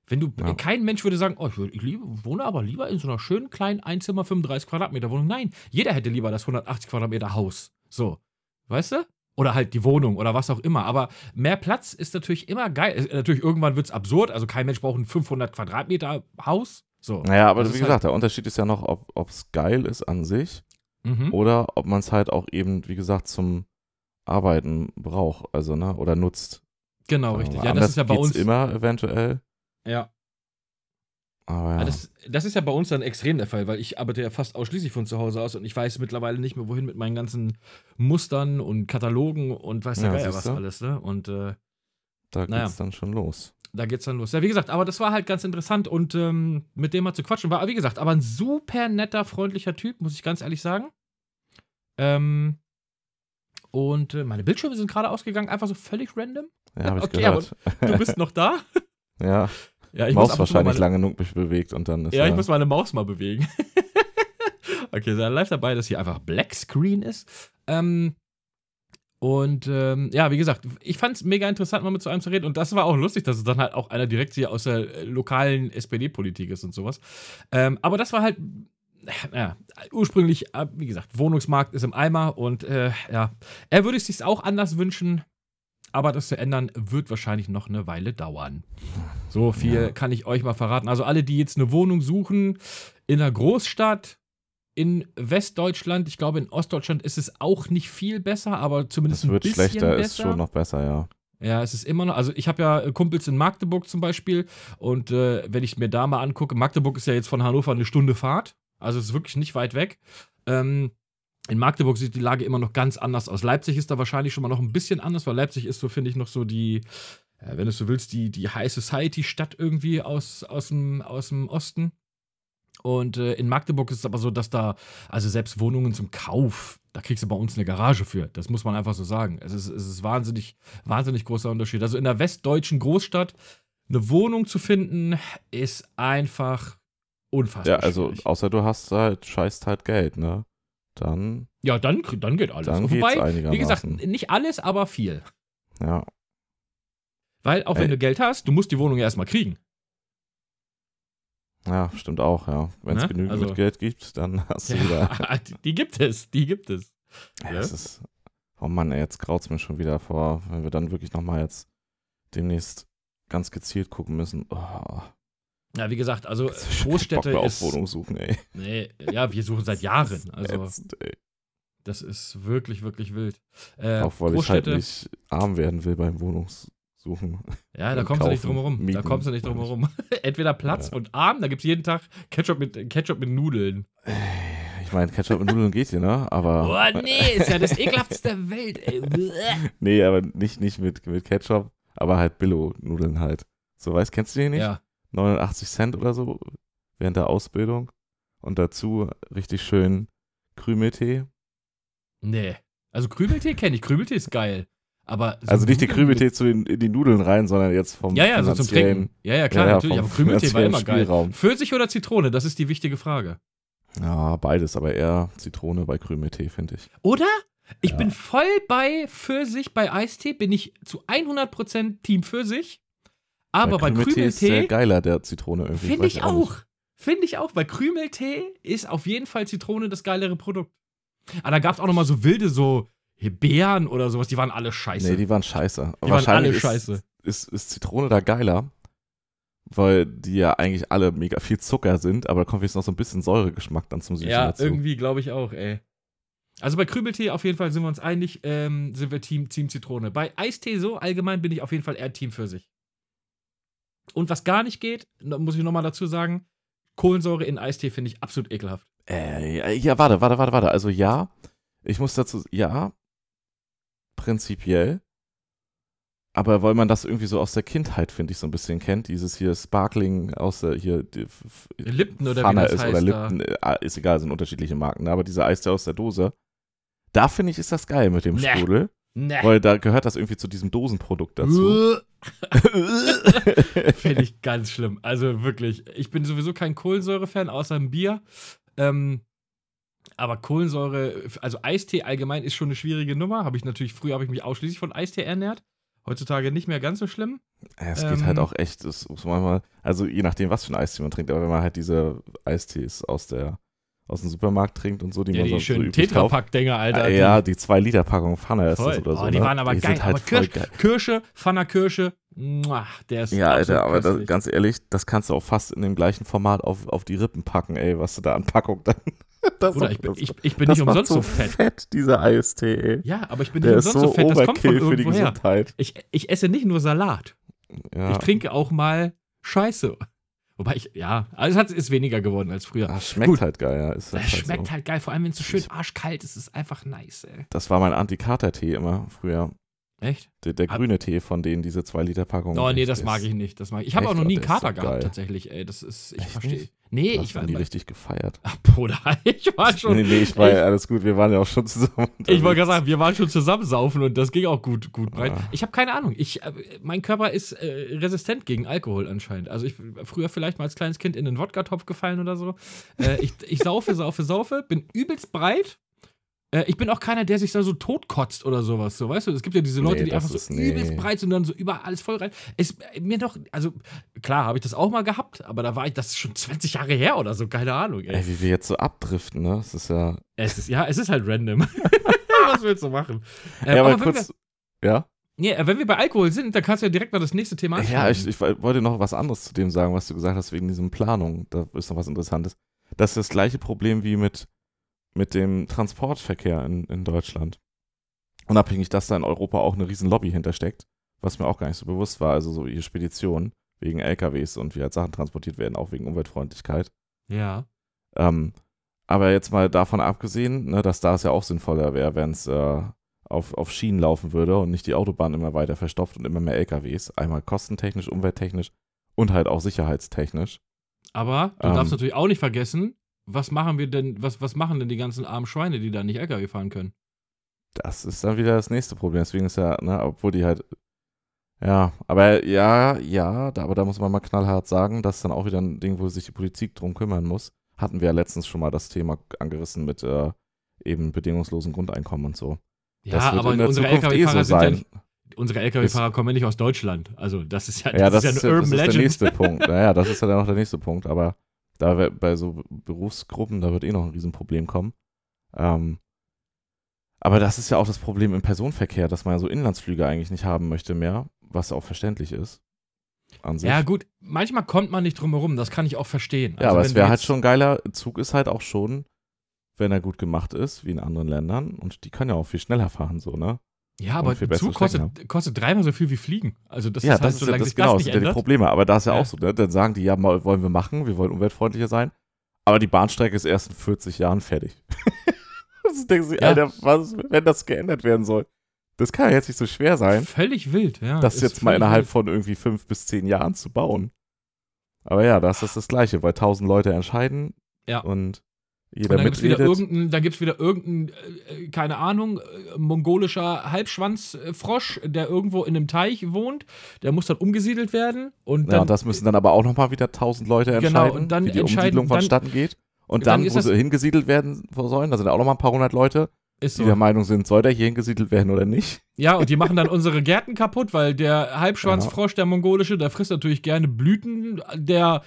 Wenn du, Ja. kein Mensch würde sagen, oh, ich, ich liebe, wohne aber lieber in so einer schönen kleinen Einzimmer 35 Quadratmeter Wohnung. Nein, jeder hätte lieber das 180 Quadratmeter Haus. So. Weißt du? Oder halt die Wohnung oder was auch immer. Aber mehr Platz ist natürlich immer geil. Es- Natürlich, irgendwann wird es absurd. Also kein Mensch braucht ein 500 Quadratmeter Haus. So. Naja, aber Das wie ist gesagt, der Unterschied ist ja noch, ob es geil ist an sich Mhm. oder ob man es halt auch eben, wie gesagt, zum Arbeiten braucht, also, ne? Oder nutzt. Genau, richtig. Ja, das ist ja bei uns. immer eventuell. Ja. Aber ja. Ja, das, das ist ja bei uns dann extrem der Fall, weil ich arbeite ja fast ausschließlich von zu Hause aus und ich weiß mittlerweile nicht mehr, wohin mit meinen ganzen Mustern und Katalogen und weiß Ja, Geier was alles, ne? Und äh, da naja. geht's dann schon los. da geht's dann los. Ja, wie gesagt, aber das war halt ganz interessant und ähm, mit dem mal zu quatschen war, wie gesagt, aber ein super netter, freundlicher Typ, muss ich ganz ehrlich sagen. Ähm, und äh, meine Bildschirme sind gerade ausgegangen, einfach so völlig random. Ja, habe ich Okay, gehört. Du bist noch da? Ja, Ja, ich Maus muss wahrscheinlich lange genug be- bewegt und dann ist Ja, er- ich muss meine Maus mal bewegen. okay, sei live dabei, dass hier einfach Black Screen ist. Ähm, und ähm, ja, wie gesagt, ich fand es mega interessant, mal mit so einem zu reden. Und das war auch lustig, dass es dann halt auch einer direkt hier aus der äh, lokalen SPD-Politik ist und sowas. Ähm, aber das war halt, ja, ursprünglich, äh, wie gesagt, Wohnungsmarkt ist im Eimer und äh, ja, er würde es sich auch anders wünschen. Aber das zu ändern wird wahrscheinlich noch eine Weile dauern. So viel Ja. kann ich euch mal verraten. Also alle, die jetzt eine Wohnung suchen in einer Großstadt, in Westdeutschland, ich glaube in Ostdeutschland ist es auch nicht viel besser, aber zumindest es ein wird bisschen schlechter, besser. ist schon noch besser, ja. Ja, es ist immer noch, also ich habe ja Kumpels in Magdeburg zum Beispiel und äh, wenn ich mir da mal angucke, Magdeburg ist ja jetzt von Hannover eine Stunde Fahrt, also es ist wirklich nicht weit weg. Ähm, in Magdeburg sieht die Lage immer noch ganz anders aus. Leipzig ist da wahrscheinlich schon mal noch ein bisschen anders, weil Leipzig ist so, finde ich, noch so die, äh, wenn du so willst, die, die High Society-Stadt irgendwie aus, aus, dem, aus dem Osten. Und äh, in Magdeburg ist es aber so, dass da, also selbst Wohnungen zum Kauf, da kriegst du bei uns eine Garage für. Das muss man einfach so sagen. Es ist, es ist wahnsinnig, wahnsinnig großer Unterschied. Also in der westdeutschen Großstadt eine Wohnung zu finden, ist einfach unfassbar. Ja, also schwierig. außer du hast halt, scheißt halt Geld, ne? Dann, Ja, dann, dann geht alles. dann Wobei, wie gesagt, nicht alles, aber viel. ja. Weil auch wenn Ey. du Geld hast, du musst die Wohnung ja erstmal kriegen. ja, stimmt auch, ja. Wenn es Ne? genügend Also- Geld gibt, dann hast du wieder. Ja, die, die gibt es, die gibt es. Ja, Ja. es ist, oh Mann, ey, jetzt graut's mir schon wieder vor, wenn wir dann wirklich nochmal jetzt demnächst ganz gezielt gucken müssen. Oh, Ja, wie gesagt, also keinen Bock Großstädte mehr auf ist. Wohnung suchen, ey. Nee, ja, wir suchen seit Jahren. Also, Ätzend, ey. das ist wirklich, wirklich wild. Äh, Auch weil ich halt Großstädte, nicht arm werden will beim Wohnungssuchen. ja, da kommst du nicht drum herum. Da kommst du nicht drum herum. Entweder Platz Ja. und arm, da gibt es jeden Tag Ketchup mit, Ketchup mit Nudeln. Ich meine, Ketchup mit Nudeln geht hier, ne? Aber. Oh nee, ist ja das ekelhaftste der Welt, ey. Nee, aber nicht, nicht mit, mit Ketchup, aber halt Billo-Nudeln halt. So, weißt, kennst du die nicht? Ja, 89 Cent oder so während der Ausbildung. Und dazu richtig schön Krümeltee. nee. Also Krümeltee kenne ich. Krümeltee ist geil. Aber so Also nicht die Krümeltee zu den, in die Nudeln rein, sondern jetzt vom Ja, ja, so zum Trinken. Ja, ja, klar, Ja, ja, natürlich. Aber Krümeltee war immer finanziellen geil. Spielraum. Pfirsich oder Zitrone, das ist die wichtige Frage. Ja, beides, aber eher Zitrone bei Krümeltee, finde ich. Oder? Ich Ja. bin voll bei Pfirsich, bei Eistee bin ich zu 100% Team Pfirsich. Aber bei, Krümeltee ist Krümeltee geiler, der Zitrone irgendwie. finde weiß ich nicht. auch. Finde ich auch. Bei Krümeltee ist auf jeden Fall Zitrone das geilere Produkt. Aber da gab es auch noch mal so wilde, so Beeren oder sowas, die waren alle scheiße. Nee, die waren scheiße. Die waren alle ist, scheiße. Ist, ist Zitrone da geiler, weil die ja eigentlich alle mega viel Zucker sind, aber da kommt jetzt noch so ein bisschen Säuregeschmack dann zum Süßen Ja, dazu. irgendwie glaube ich auch, ey. Also bei Krümeltee auf jeden Fall sind wir uns einig, ähm, sind wir Team, Team Zitrone. Bei Eistee so allgemein bin ich auf jeden Fall eher Team Pfirsich. Und was gar nicht geht, da muss ich nochmal dazu sagen, Kohlensäure in Eistee finde ich absolut ekelhaft. Äh, ja, warte, warte, warte, warte. Also ja, ich muss dazu, ja, prinzipiell. Aber weil man das irgendwie so aus der Kindheit, finde ich, so ein bisschen kennt, dieses hier Sparkling aus der, hier, Lipton oder wie Fana das ist heißt oder da. Lipton, äh, ist egal, sind unterschiedliche Marken, ne? aber dieser Eistee aus der Dose, da finde ich, ist das geil mit dem Nee. Sprudel, Ne. weil da gehört das irgendwie zu diesem Dosenprodukt dazu. Finde ich ganz schlimm. Also wirklich, ich bin sowieso kein Kohlensäure-Fan, außer im Bier. Ähm, aber Kohlensäure, also Eistee allgemein ist schon eine schwierige Nummer. Habe ich natürlich, früher habe ich mich ausschließlich von Eistee ernährt. Heutzutage nicht mehr ganz so schlimm. Ja, es geht Ähm, halt auch echt, es muss manchmal, also je nachdem, was für ein Eistee man trinkt, aber wenn man halt diese Eistees aus der aus dem Supermarkt trinkt und so, die Ja, man die sonst so schönen üblich. Tetrapack-Dinger, Alter. Ah, ja, die 2 Liter Packung Pfanne ist das oder so. oh, die ne? waren aber die geil. Sind halt aber Kirsch, geil. Kirsche, Pfanner Kirsche, der ist Ja, Alter, aber das, ganz ehrlich, das kannst du auch fast in dem gleichen Format auf, auf die Rippen packen, ey, was du da an Packung dann. Das ist ich bin, ich, ich bin das nicht umsonst so fett. fett, dieser Eistee, ey. Ja, aber ich bin nicht Der umsonst so so fett. Das kommt von Overkill für die irgendwoher. Gesundheit. Ich, ich esse nicht nur Salat. Ja. Ich trinke auch mal Scheiße. Wobei ich, ja, also es hat, ist weniger geworden als früher. Ah, schmeckt Gut. halt geil, ja. Ist Es halt schmeckt so. halt geil, vor allem wenn es so schön arschkalt ist, ist es einfach nice, ey. Das war mein Antikater-Tee immer früher. Echt? Der, der grüne Tee von denen, diese 2-Liter-Packung. Oh, nee, das mag ich nicht. Das mag ich. ich habe auch noch nie einen Kater so gehabt, tatsächlich, ey. Das ist, ich verstehe. Nee, ich war nie richtig gefeiert. Ach, Bruder, ich war schon. Nee, nee, ich war ja alles gut. Wir waren ja auch schon zusammen. Ich wollte gerade sagen, wir waren schon zusammen saufen und das ging auch gut, gut breit. Ah. Ich habe keine Ahnung. Ich, äh, mein Körper ist äh, resistent gegen Alkohol anscheinend. Also ich früher vielleicht mal als kleines Kind in den Wodka-Topf gefallen oder so. Äh, ich, ich saufe, saufe, saufe, bin übelst breit äh, ich bin auch keiner, der sich da so totkotzt oder sowas. So, weißt du, es gibt ja diese Leute, nee, die einfach so nee. übelst breit sind und dann so überall alles voll rein. Ist mir doch, also klar, habe ich das auch mal gehabt, aber da war ich, das ist schon 20 Jahre her oder so, keine Ahnung. Ey, ey wie wir jetzt so abdriften, ne? Das ist ja. Es ist, ja, es ist halt random. Was willst du machen? Ähm, ja, aber, aber kurz, wir, ja? Nee, äh, wenn wir bei Alkohol sind, dann kannst du ja direkt mal das nächste Thema anschauen. Ja, ich, ich, wollte noch was anderes zu dem sagen, was du gesagt hast, wegen diesem Planung. Da ist noch was Interessantes. Das ist das gleiche Problem wie mit mit dem Transportverkehr in, in Deutschland. Unabhängig, dass da in Europa auch eine riesen Lobby hintersteckt, was mir auch gar nicht so bewusst war. Also so ihre Speditionen wegen LKWs und wie halt Sachen transportiert werden, auch wegen Umweltfreundlichkeit. Ja. Ähm, aber jetzt mal davon abgesehen, ne, dass da es ja auch sinnvoller wäre, wenn es äh, auf, auf Schienen laufen würde und nicht die Autobahn immer weiter verstopft und immer mehr LKWs. Einmal kostentechnisch, umwelttechnisch und halt auch sicherheitstechnisch. Aber du ähm, darfst natürlich auch nicht vergessen, was machen wir denn, was, was machen denn die ganzen armen Schweine, die da nicht LKW fahren können? Das ist dann wieder das nächste Problem. Deswegen ist ja, ne, obwohl die halt. Ja, aber ja, ja, da, aber da muss man mal knallhart sagen, das ist dann auch wieder ein Ding, wo sich die Politik drum kümmern muss. Hatten wir ja letztens schon mal das Thema angerissen mit äh, eben bedingungslosen Grundeinkommen und so. Ja, aber unsere LKW-Fahrer eh so sind ja, unsere LKW-Fahrer kommen ja nicht aus Deutschland. Also das ist ja, das, ja, das ist ja ein Urban das ist Legend. der nächste Punkt. Naja, das ist ja dann auch der nächste Punkt. Aber da bei so Berufsgruppen, da wird eh noch ein Riesenproblem kommen. Ähm, aber das ist ja auch das Problem im Personenverkehr, dass man so Inlandsflüge eigentlich nicht haben möchte mehr, was auch verständlich ist. Ja, gut, manchmal kommt man nicht drum herum, das kann ich auch verstehen. Also ja, aber es wäre halt schon geiler. Zug ist halt auch schon, wenn er gut gemacht ist, wie in anderen Ländern. Und die können ja auch viel schneller fahren, so, ne? Ja, aber Zug kostet, kostet dreimal so viel wie Fliegen. Also das ja, ist halt, das ist, sich genau, das nicht sind ja die Probleme. Aber da ist ja, ja, auch so, ne? dann sagen die, ja, wollen wir machen, wir wollen umweltfreundlicher sein. Aber die Bahnstrecke ist erst in 40 Jahren fertig. das denken sie, ja. Alter, was, wenn das geändert werden soll? Das kann ja jetzt nicht so schwer sein. Völlig wild, ja. Das jetzt mal innerhalb wild. von irgendwie fünf bis zehn Jahren zu bauen. Aber ja, das ist das Gleiche, weil tausend Leute entscheiden. Ja. Und jeder und dann gibt es wieder irgendein, dann gibt's wieder irgendein, äh, keine Ahnung, äh, mongolischer Halbschwanzfrosch, der irgendwo in einem Teich wohnt. Der muss dann umgesiedelt werden. Und dann, ja, und das müssen dann aber auch nochmal wieder tausend Leute genau, entscheiden, genau, und dann wie die Umsiedlung vonstatten geht. Und dann, dann wo sie hingesiedelt werden sollen, da sind auch nochmal ein paar hundert Leute, ist die der Meinung sind, soll der hier hingesiedelt werden oder nicht. Ja, und die machen dann unsere Gärten kaputt, weil der Halbschwanzfrosch, der mongolische, der frisst natürlich gerne Blüten der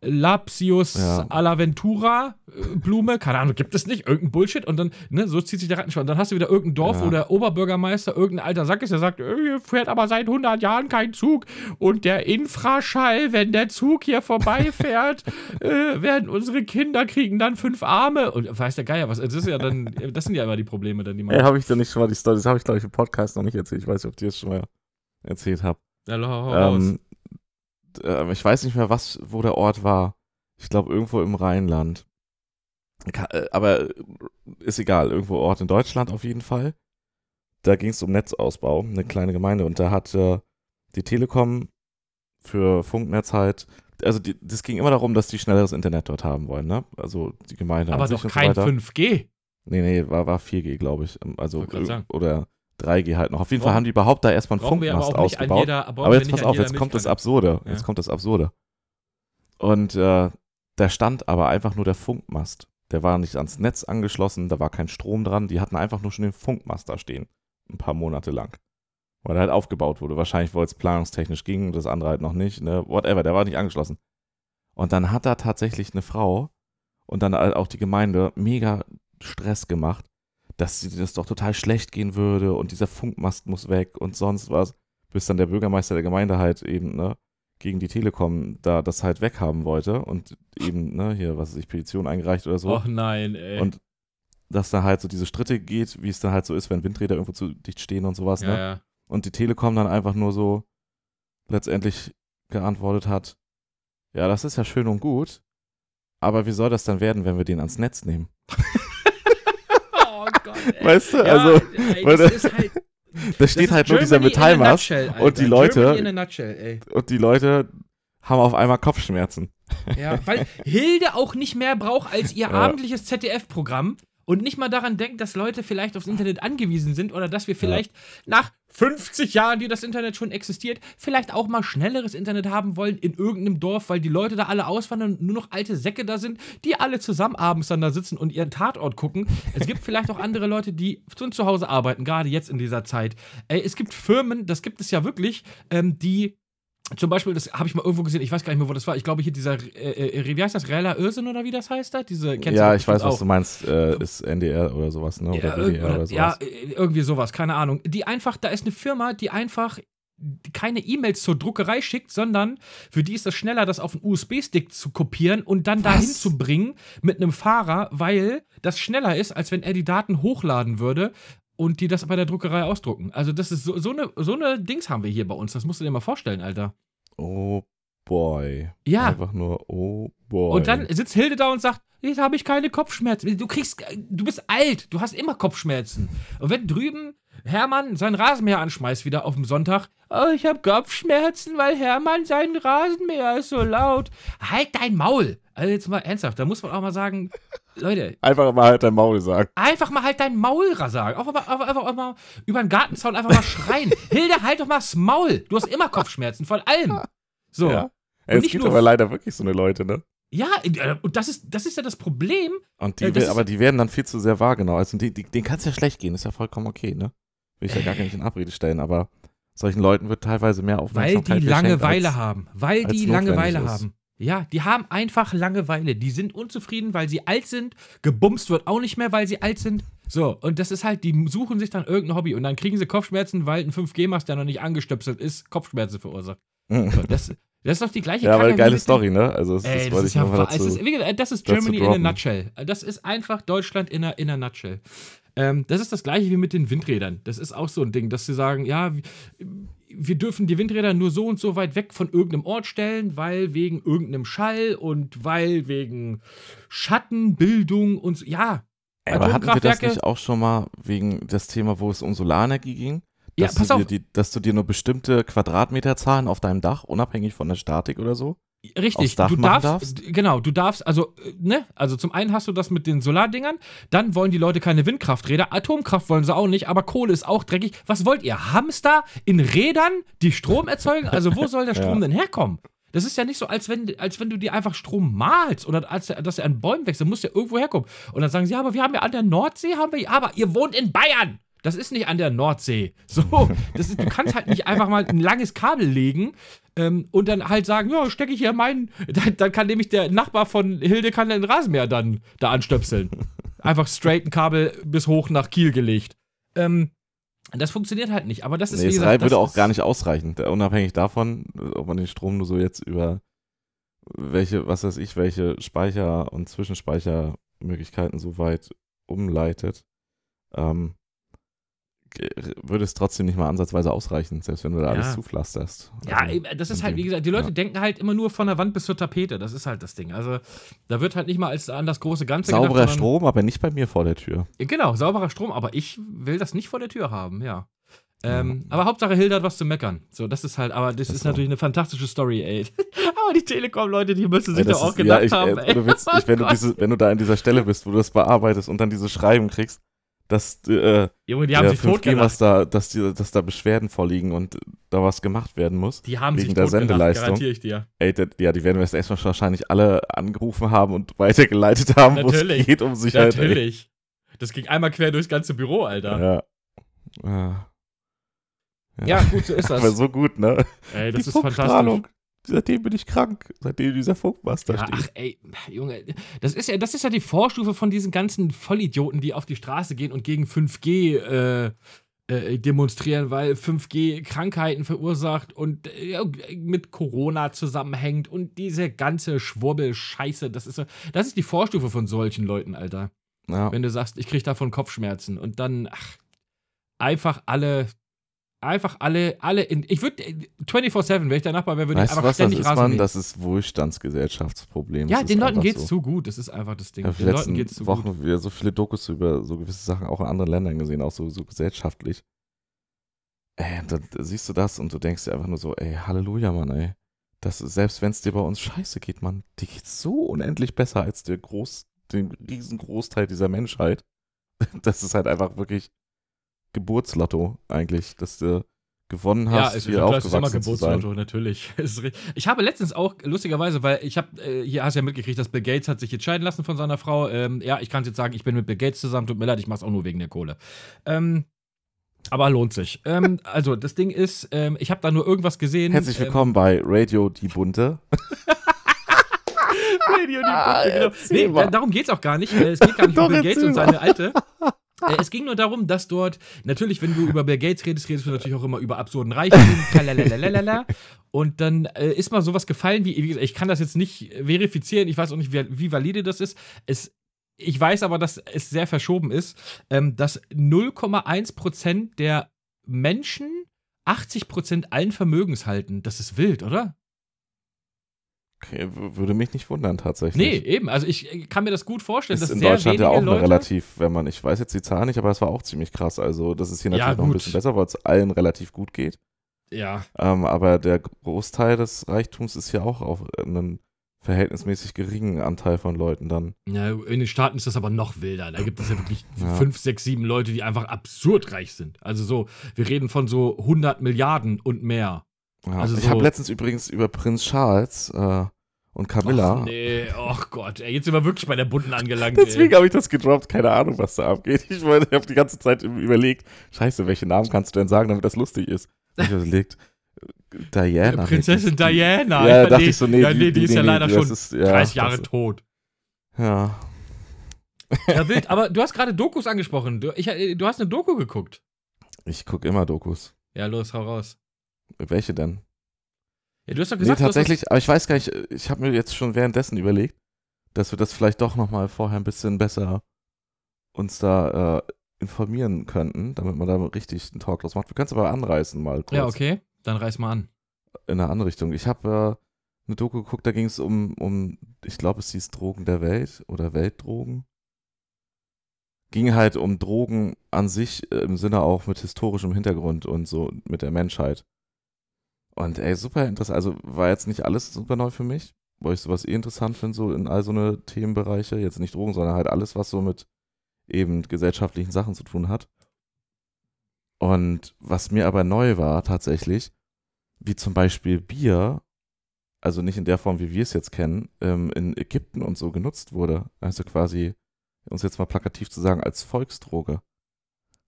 Lapsius ja. Alaventura äh, Blume, keine Ahnung, gibt es nicht, irgendein Bullshit und dann, ne, so zieht sich der Rattenschwanz. Dann hast du wieder irgendein Dorf, ja. wo der Oberbürgermeister irgendein alter Sack ist, der sagt, äh, hier fährt aber seit 100 Jahren kein Zug und der Infraschall, wenn der Zug hier vorbeifährt, äh, werden unsere Kinder kriegen dann fünf Arme und weiß der Geier was, das ist ja dann, das sind ja immer die Probleme dann, die man. Ja, habe ich da nicht schon mal die Story, das habe ich glaube ich im Podcast noch nicht erzählt, ich weiß nicht, ob ich das schon mal erzählt habe. Ja, ähm, äh, ich weiß nicht mehr, was, wo der Ort war. Ich glaube, irgendwo im Rheinland. Äh, aber ist egal, irgendwo Ort in Deutschland auf jeden Fall. Da ging es um Netzausbau, eine kleine Gemeinde. Und da hat äh, die Telekom für Funknetz halt, also die, das ging immer darum, dass die schnelleres Internet dort haben wollen, ne? Also die Gemeinde. Aber doch kein so 5G. Nee, nee, war, war 4G, glaube ich. Also, oder 3G halt noch. Auf jeden Fall haben die überhaupt da erstmal einen Funkmast ausgebaut. Jeder, aber jetzt pass auf, jetzt kommt das Absurde. Ja. Jetzt kommt das Absurde. Und äh, da stand aber einfach nur der Funkmast. Der war nicht ans Netz angeschlossen, da war kein Strom dran. Die hatten einfach nur schon den Funkmast da stehen. Ein paar Monate lang. Weil er halt aufgebaut wurde. Wahrscheinlich, weil es planungstechnisch ging, das andere halt noch nicht. Ne? Whatever, der war nicht angeschlossen. Und dann hat da tatsächlich eine Frau und dann auch die Gemeinde mega Stress gemacht dass das doch total schlecht gehen würde und dieser Funkmast muss weg und sonst was, bis dann der Bürgermeister der Gemeinde halt eben, ne, gegen die Telekom da das halt weghaben wollte und eben, ne, hier, was weiß ich, Petition eingereicht oder so. Ach nein, ey. Und dass da halt so diese Stritte geht, wie es dann halt so ist, wenn Windräder irgendwo zu dicht stehen und sowas, ja, ne? Ja. Und die Telekom dann einfach nur so letztendlich geantwortet hat, ja, das ist ja schön und gut, aber wie soll das dann werden, wenn wir den ans Netz nehmen? Weißt du? Ja, also, ey, das ist halt, da steht halt nur dieser Metallmast und die Leute- nutshell, und die Leute haben auf einmal Kopfschmerzen. Ja, weil Hilde auch nicht mehr braucht als ihr Ja. abendliches ZDF-Programm und nicht mal daran denkt, dass Leute vielleicht aufs Internet angewiesen sind oder dass wir vielleicht nach 50 Jahren, die das Internet schon existiert, vielleicht auch mal schnelleres Internet haben wollen in irgendeinem Dorf, weil die Leute da alle auswandern und nur noch alte Säcke da sind, die alle zusammen abends dann da sitzen und ihren Tatort gucken. Es gibt vielleicht auch andere Leute, die von zu Hause arbeiten, gerade jetzt in dieser Zeit. Es gibt Firmen, das gibt es ja wirklich, ähm, die zum Beispiel, das habe ich mal irgendwo gesehen, ich weiß gar nicht mehr, wo das war. Ich glaube, hier dieser, äh, äh, wie heißt das, Rela Ösen oder wie das heißt da? Diese, kennst ja, ich weiß, bestimmt was du meinst. Äh, ist NDR oder sowas, ne? Oder ja, WDR oder, oder sowas. ja, äh, irgendwie sowas, keine Ahnung. Die einfach, da ist eine Firma, die einfach keine E-Mails zur Druckerei schickt, sondern für die ist es schneller, das auf einen USB-Stick zu kopieren und dann dahin Was? zu bringen mit einem Fahrer, weil das schneller ist, als wenn er die Daten hochladen würde und die das bei der Druckerei ausdrucken. Also das ist so, so eine so eine Dings haben wir hier bei uns. Das musst du dir mal vorstellen, Alter. Oh boy. Ja. Einfach nur, oh boy. Und dann sitzt Hilde da und sagt, jetzt habe ich keine Kopfschmerzen. Du kriegst, du bist alt, du hast immer Kopfschmerzen. Und wenn drüben Hermann sein Rasenmäher anschmeißt wieder auf dem Sonntag, oh, ich habe Kopfschmerzen, weil Hermann sein Rasenmäher ist so laut. Halt dein Maul. Also jetzt mal ernsthaft, da muss man auch mal sagen, Leute, Einfach mal halt dein Maul sagen. einfach mal halt dein Maul sagen. Auch mal, einfach mal über den Gartenzaun einfach mal schreien. Hilde, halt doch mal das Maul. Du hast immer Kopfschmerzen, von allem. So. Ja. Es gibt aber leider wirklich so eine Leute, ne? Ja, äh, und das ist, das ist ja das Problem. Und die, ist- aber die werden dann viel zu sehr wahrgenommen. Also die, die, denen kann es ja schlecht gehen, ist ja vollkommen okay, ne? Will ich ja gar nicht in Abrede stellen, aber solchen Leuten wird teilweise mehr Weil Aufmerksamkeit die geschenkt Langeweile als, haben. Weil die Langeweile haben. Ja, die haben einfach Langeweile. Die sind unzufrieden, weil sie alt sind. Gebumst wird auch nicht mehr, weil sie alt sind. So, und das ist halt, die suchen sich dann irgendein Hobby und dann kriegen sie Kopfschmerzen, weil ein 5G-Mast, der noch nicht angestöpselt ist, Kopfschmerzen verursacht. Mhm. So, das, das ist doch die gleiche Ja, aber Kacke eine geile Story, ne? Also das, Ey, das wollte ist ich ja nochmal dazu. ist, gesagt, das ist Germany in a nutshell. Das ist einfach Deutschland in a, in a nutshell. Ähm, das ist das gleiche wie mit den Windrädern. Das ist auch so ein Ding, dass sie sagen, ja, wir, dürfen die Windräder nur so und so weit weg von irgendeinem Ort stellen, weil wegen irgendeinem Schall und weil wegen Schattenbildung und so. Ja, aber hatten wir das nicht auch schon mal wegen das Thema, wo es um Solarenergie ging? Ja, Dass, pass du auf. dir die, dass du dir nur bestimmte Quadratmeterzahlen auf deinem Dach, unabhängig von der Statik oder so? Richtig, du darfst, d- genau, du darfst, also, äh, ne, also zum einen hast du das mit den Solardingern, dann wollen die Leute keine Windkrafträder, Atomkraft wollen sie auch nicht, aber Kohle ist auch dreckig. Was wollt ihr? Hamster in Rädern, die Strom erzeugen? Also wo soll der Strom Ja. denn herkommen? Das ist ja nicht so, als wenn, als wenn du dir einfach Strom malst oder als, dass er an Bäumen wächst, dann muss der irgendwo herkommen. Und dann sagen sie, ja, aber wir haben ja an der Nordsee, haben wir, ja, aber ihr wohnt in Bayern. Das ist nicht an der Nordsee. So, das ist, du kannst halt nicht einfach mal ein langes Kabel legen ähm, und dann halt sagen, ja, stecke ich hier meinen, dann, dann kann nämlich der Nachbar von Hilde kann den Rasenmäher dann da anstöpseln. Einfach straight ein Kabel bis hoch nach Kiel gelegt. Ähm, das funktioniert halt nicht, aber das ist Nee, wie es gesagt, rei- würde das auch gar nicht ausreichen. Unabhängig davon, ob man den Strom nur so jetzt über welche, was weiß ich, welche Speicher- und Zwischenspeichermöglichkeiten so weit umleitet, ähm, würde es trotzdem nicht mal ansatzweise ausreichen, selbst wenn du da Ja. alles zupflasterst. Ja, Also, eben, das ist halt, wie gesagt, die Leute ja. denken halt immer nur von der Wand bis zur Tapete. Das ist halt das Ding. Also, da wird halt nicht mal als an das große Ganze Sauberer gedacht. Strom, aber nicht bei mir vor der Tür. Genau, sauberer Strom, aber ich will das nicht vor der Tür haben, ja. Ähm, aber Hauptsache Hilde hat was zu meckern. So, das ist halt, aber das Ist ist so. natürlich eine fantastische Story, ey. aber die Telekom-Leute, die müssen sich doch das auch ist- gedacht ja, ich, haben, äh, ey. Witz, Oh ich, wenn, du Gott. diese, wenn du da an dieser Stelle bist, wo du das bearbeitest und dann diese Schreiben kriegst, dass äh, Junge, die haben sich totgelacht. 5G, da, dass, die, dass da Beschwerden vorliegen und da was gemacht werden muss. Die haben wegen sich der Sendeleistung. garantiere ich dir. Ey, der, ja, die werden wir jetzt erstmal wahrscheinlich alle angerufen haben und weitergeleitet haben, wo es Natürlich. geht um Sicherheit. ey. Natürlich. Das ging einmal quer durchs ganze Büro, Alter. Ja. Ja. Ja, gut, so ist Aber das. so gut, ne? Ey, das Die ist fantastisch. Seitdem bin ich krank, seitdem dieser Funkmast da Ja, steht. ach ey, Junge, das ist ja, das ist ja die Vorstufe von diesen ganzen Vollidioten, die auf die Straße gehen und gegen 5G äh, äh, demonstrieren, weil 5G Krankheiten verursacht und äh, mit Corona zusammenhängt und diese ganze Schwurbel-Scheiße, das ist das ist die Vorstufe von solchen Leuten, Alter. Ja. Wenn du sagst, ich krieg davon Kopfschmerzen und dann, ach, einfach alle, einfach alle, alle in, ich würde 24-7, wenn ich der Nachbar wäre, würde ich einfach was, das ständig ist, Rasen Mann? Das ist Wohlstandsgesellschaftsproblem. Ja, Das den ist Leuten geht's so. zu gut. Das ist einfach das Ding. Die den Leuten geht's zu Wochen gut. wieder so viele Dokus über so gewisse Sachen auch in anderen Ländern gesehen, auch so, so gesellschaftlich. Ey, dann siehst du das und du denkst dir einfach nur so, ey, Halleluja, Mann, ey. Das, selbst wenn es dir bei uns scheiße geht, Mann, dir geht's so unendlich besser als der Groß, den riesen Großteil dieser Menschheit. Das ist halt einfach wirklich Geburtslotto eigentlich, dass du gewonnen hast, ja, es hier ist immer aufgewachsen zu sein. Geburtslotto, natürlich. Es Ich habe letztens auch, lustigerweise, weil ich habe, äh, hier hast du ja mitgekriegt, dass Bill Gates hat sich jetzt scheiden lassen von seiner Frau. Ähm, ja, ich kann jetzt sagen, ich bin mit Bill Gates zusammen, tut mir leid, ich mach's auch nur wegen der Kohle. Ähm, aber lohnt sich. ähm, also, das Ding ist, ähm, ich habe da nur irgendwas gesehen. Herzlich willkommen bei Radio Die Bunte. Ähm, Radio, die Ah, Bunte, genau. erzähl Nee, darum geht's auch gar nicht. Es geht gar nicht um Bill Gates und seine alte. Äh, Es ging nur darum, dass dort, natürlich, wenn du über Bill Gates redest, redest du natürlich auch immer über absurden Reichtum, und dann äh, ist mal sowas gefallen, wie, wie gesagt, ich kann das jetzt nicht verifizieren, ich weiß auch nicht, wie, wie valide das ist. Es, ich weiß aber, dass es sehr verschoben ist, ähm, dass 0,1% der Menschen 80% allen Vermögens halten. Das ist wild, oder? Okay, würde mich nicht wundern tatsächlich. Nee, eben. Also ich äh, kann mir das gut vorstellen, ist dass in sehr Deutschland ja auch Leute, relativ, wenn man, ich weiß jetzt die Zahl nicht, aber es war auch ziemlich krass. Also das ist hier Ja, natürlich noch ein bisschen besser, weil es allen relativ gut geht. Ja, Ähm, aber der Großteil des Reichtums ist ja auch auf einen verhältnismäßig geringen Anteil von Leuten dann. Ja, in den Staaten ist das aber noch wilder. Da gibt es ja wirklich Ja. fünf, sechs, sieben Leute, die einfach absurd reich sind. Also so, wir reden von so 100 Milliarden und mehr. Ja. Also ich so- habe letztens übrigens über Prinz Charles äh, und Camilla. Ach, nee, oh Gott, ey, jetzt sind wir wirklich bei der Bunten angelangt. Deswegen habe ich das gedroppt, keine Ahnung, was da abgeht. Ich, meine, ich habe die ganze Zeit überlegt, scheiße, welche Namen kannst du denn sagen, damit das lustig ist? Ich habe überlegt, Diana. Prinzessin nee, die- Diana. Ja, nee, dachte ich so, nee, ja, nee, die, ist ja leider schon ist- ja, 30 Jahre tot. Ja. Ja, wild. Aber du hast gerade Dokus angesprochen. Du, ich, äh, du hast eine Doku geguckt. Ich gucke immer Dokus. Ja, los, hau raus. Welche denn? Ja, du hast doch Nee, gesagt, hast tatsächlich, aber ich weiß gar nicht, ich habe mir jetzt schon währenddessen überlegt, dass wir das vielleicht doch nochmal vorher ein bisschen besser uns da äh, informieren könnten, damit man da richtig einen Talk draus macht. Wir können es aber anreißen mal kurz Ja, okay. Dann reiß mal an. in eine andere Richtung. Ich habe äh, eine Doku geguckt, da ging es um, um, ich glaube, es hieß Drogen der Welt oder Weltdrogen. Ging halt um Drogen an sich äh, im Sinne auch mit historischem Hintergrund und so mit der Menschheit. Und ey, super interessant. Also war jetzt nicht alles super neu für mich, weil ich sowas eh interessant finde, so in all so eine Themenbereiche. Jetzt nicht Drogen, sondern halt alles, was so mit eben gesellschaftlichen Sachen zu tun hat. Und was mir aber neu war tatsächlich, wie zum Beispiel Bier, also nicht in der Form, wie wir es jetzt kennen, ähm, in Ägypten und so genutzt wurde. Also quasi, es jetzt mal plakativ zu sagen, als Volksdroge.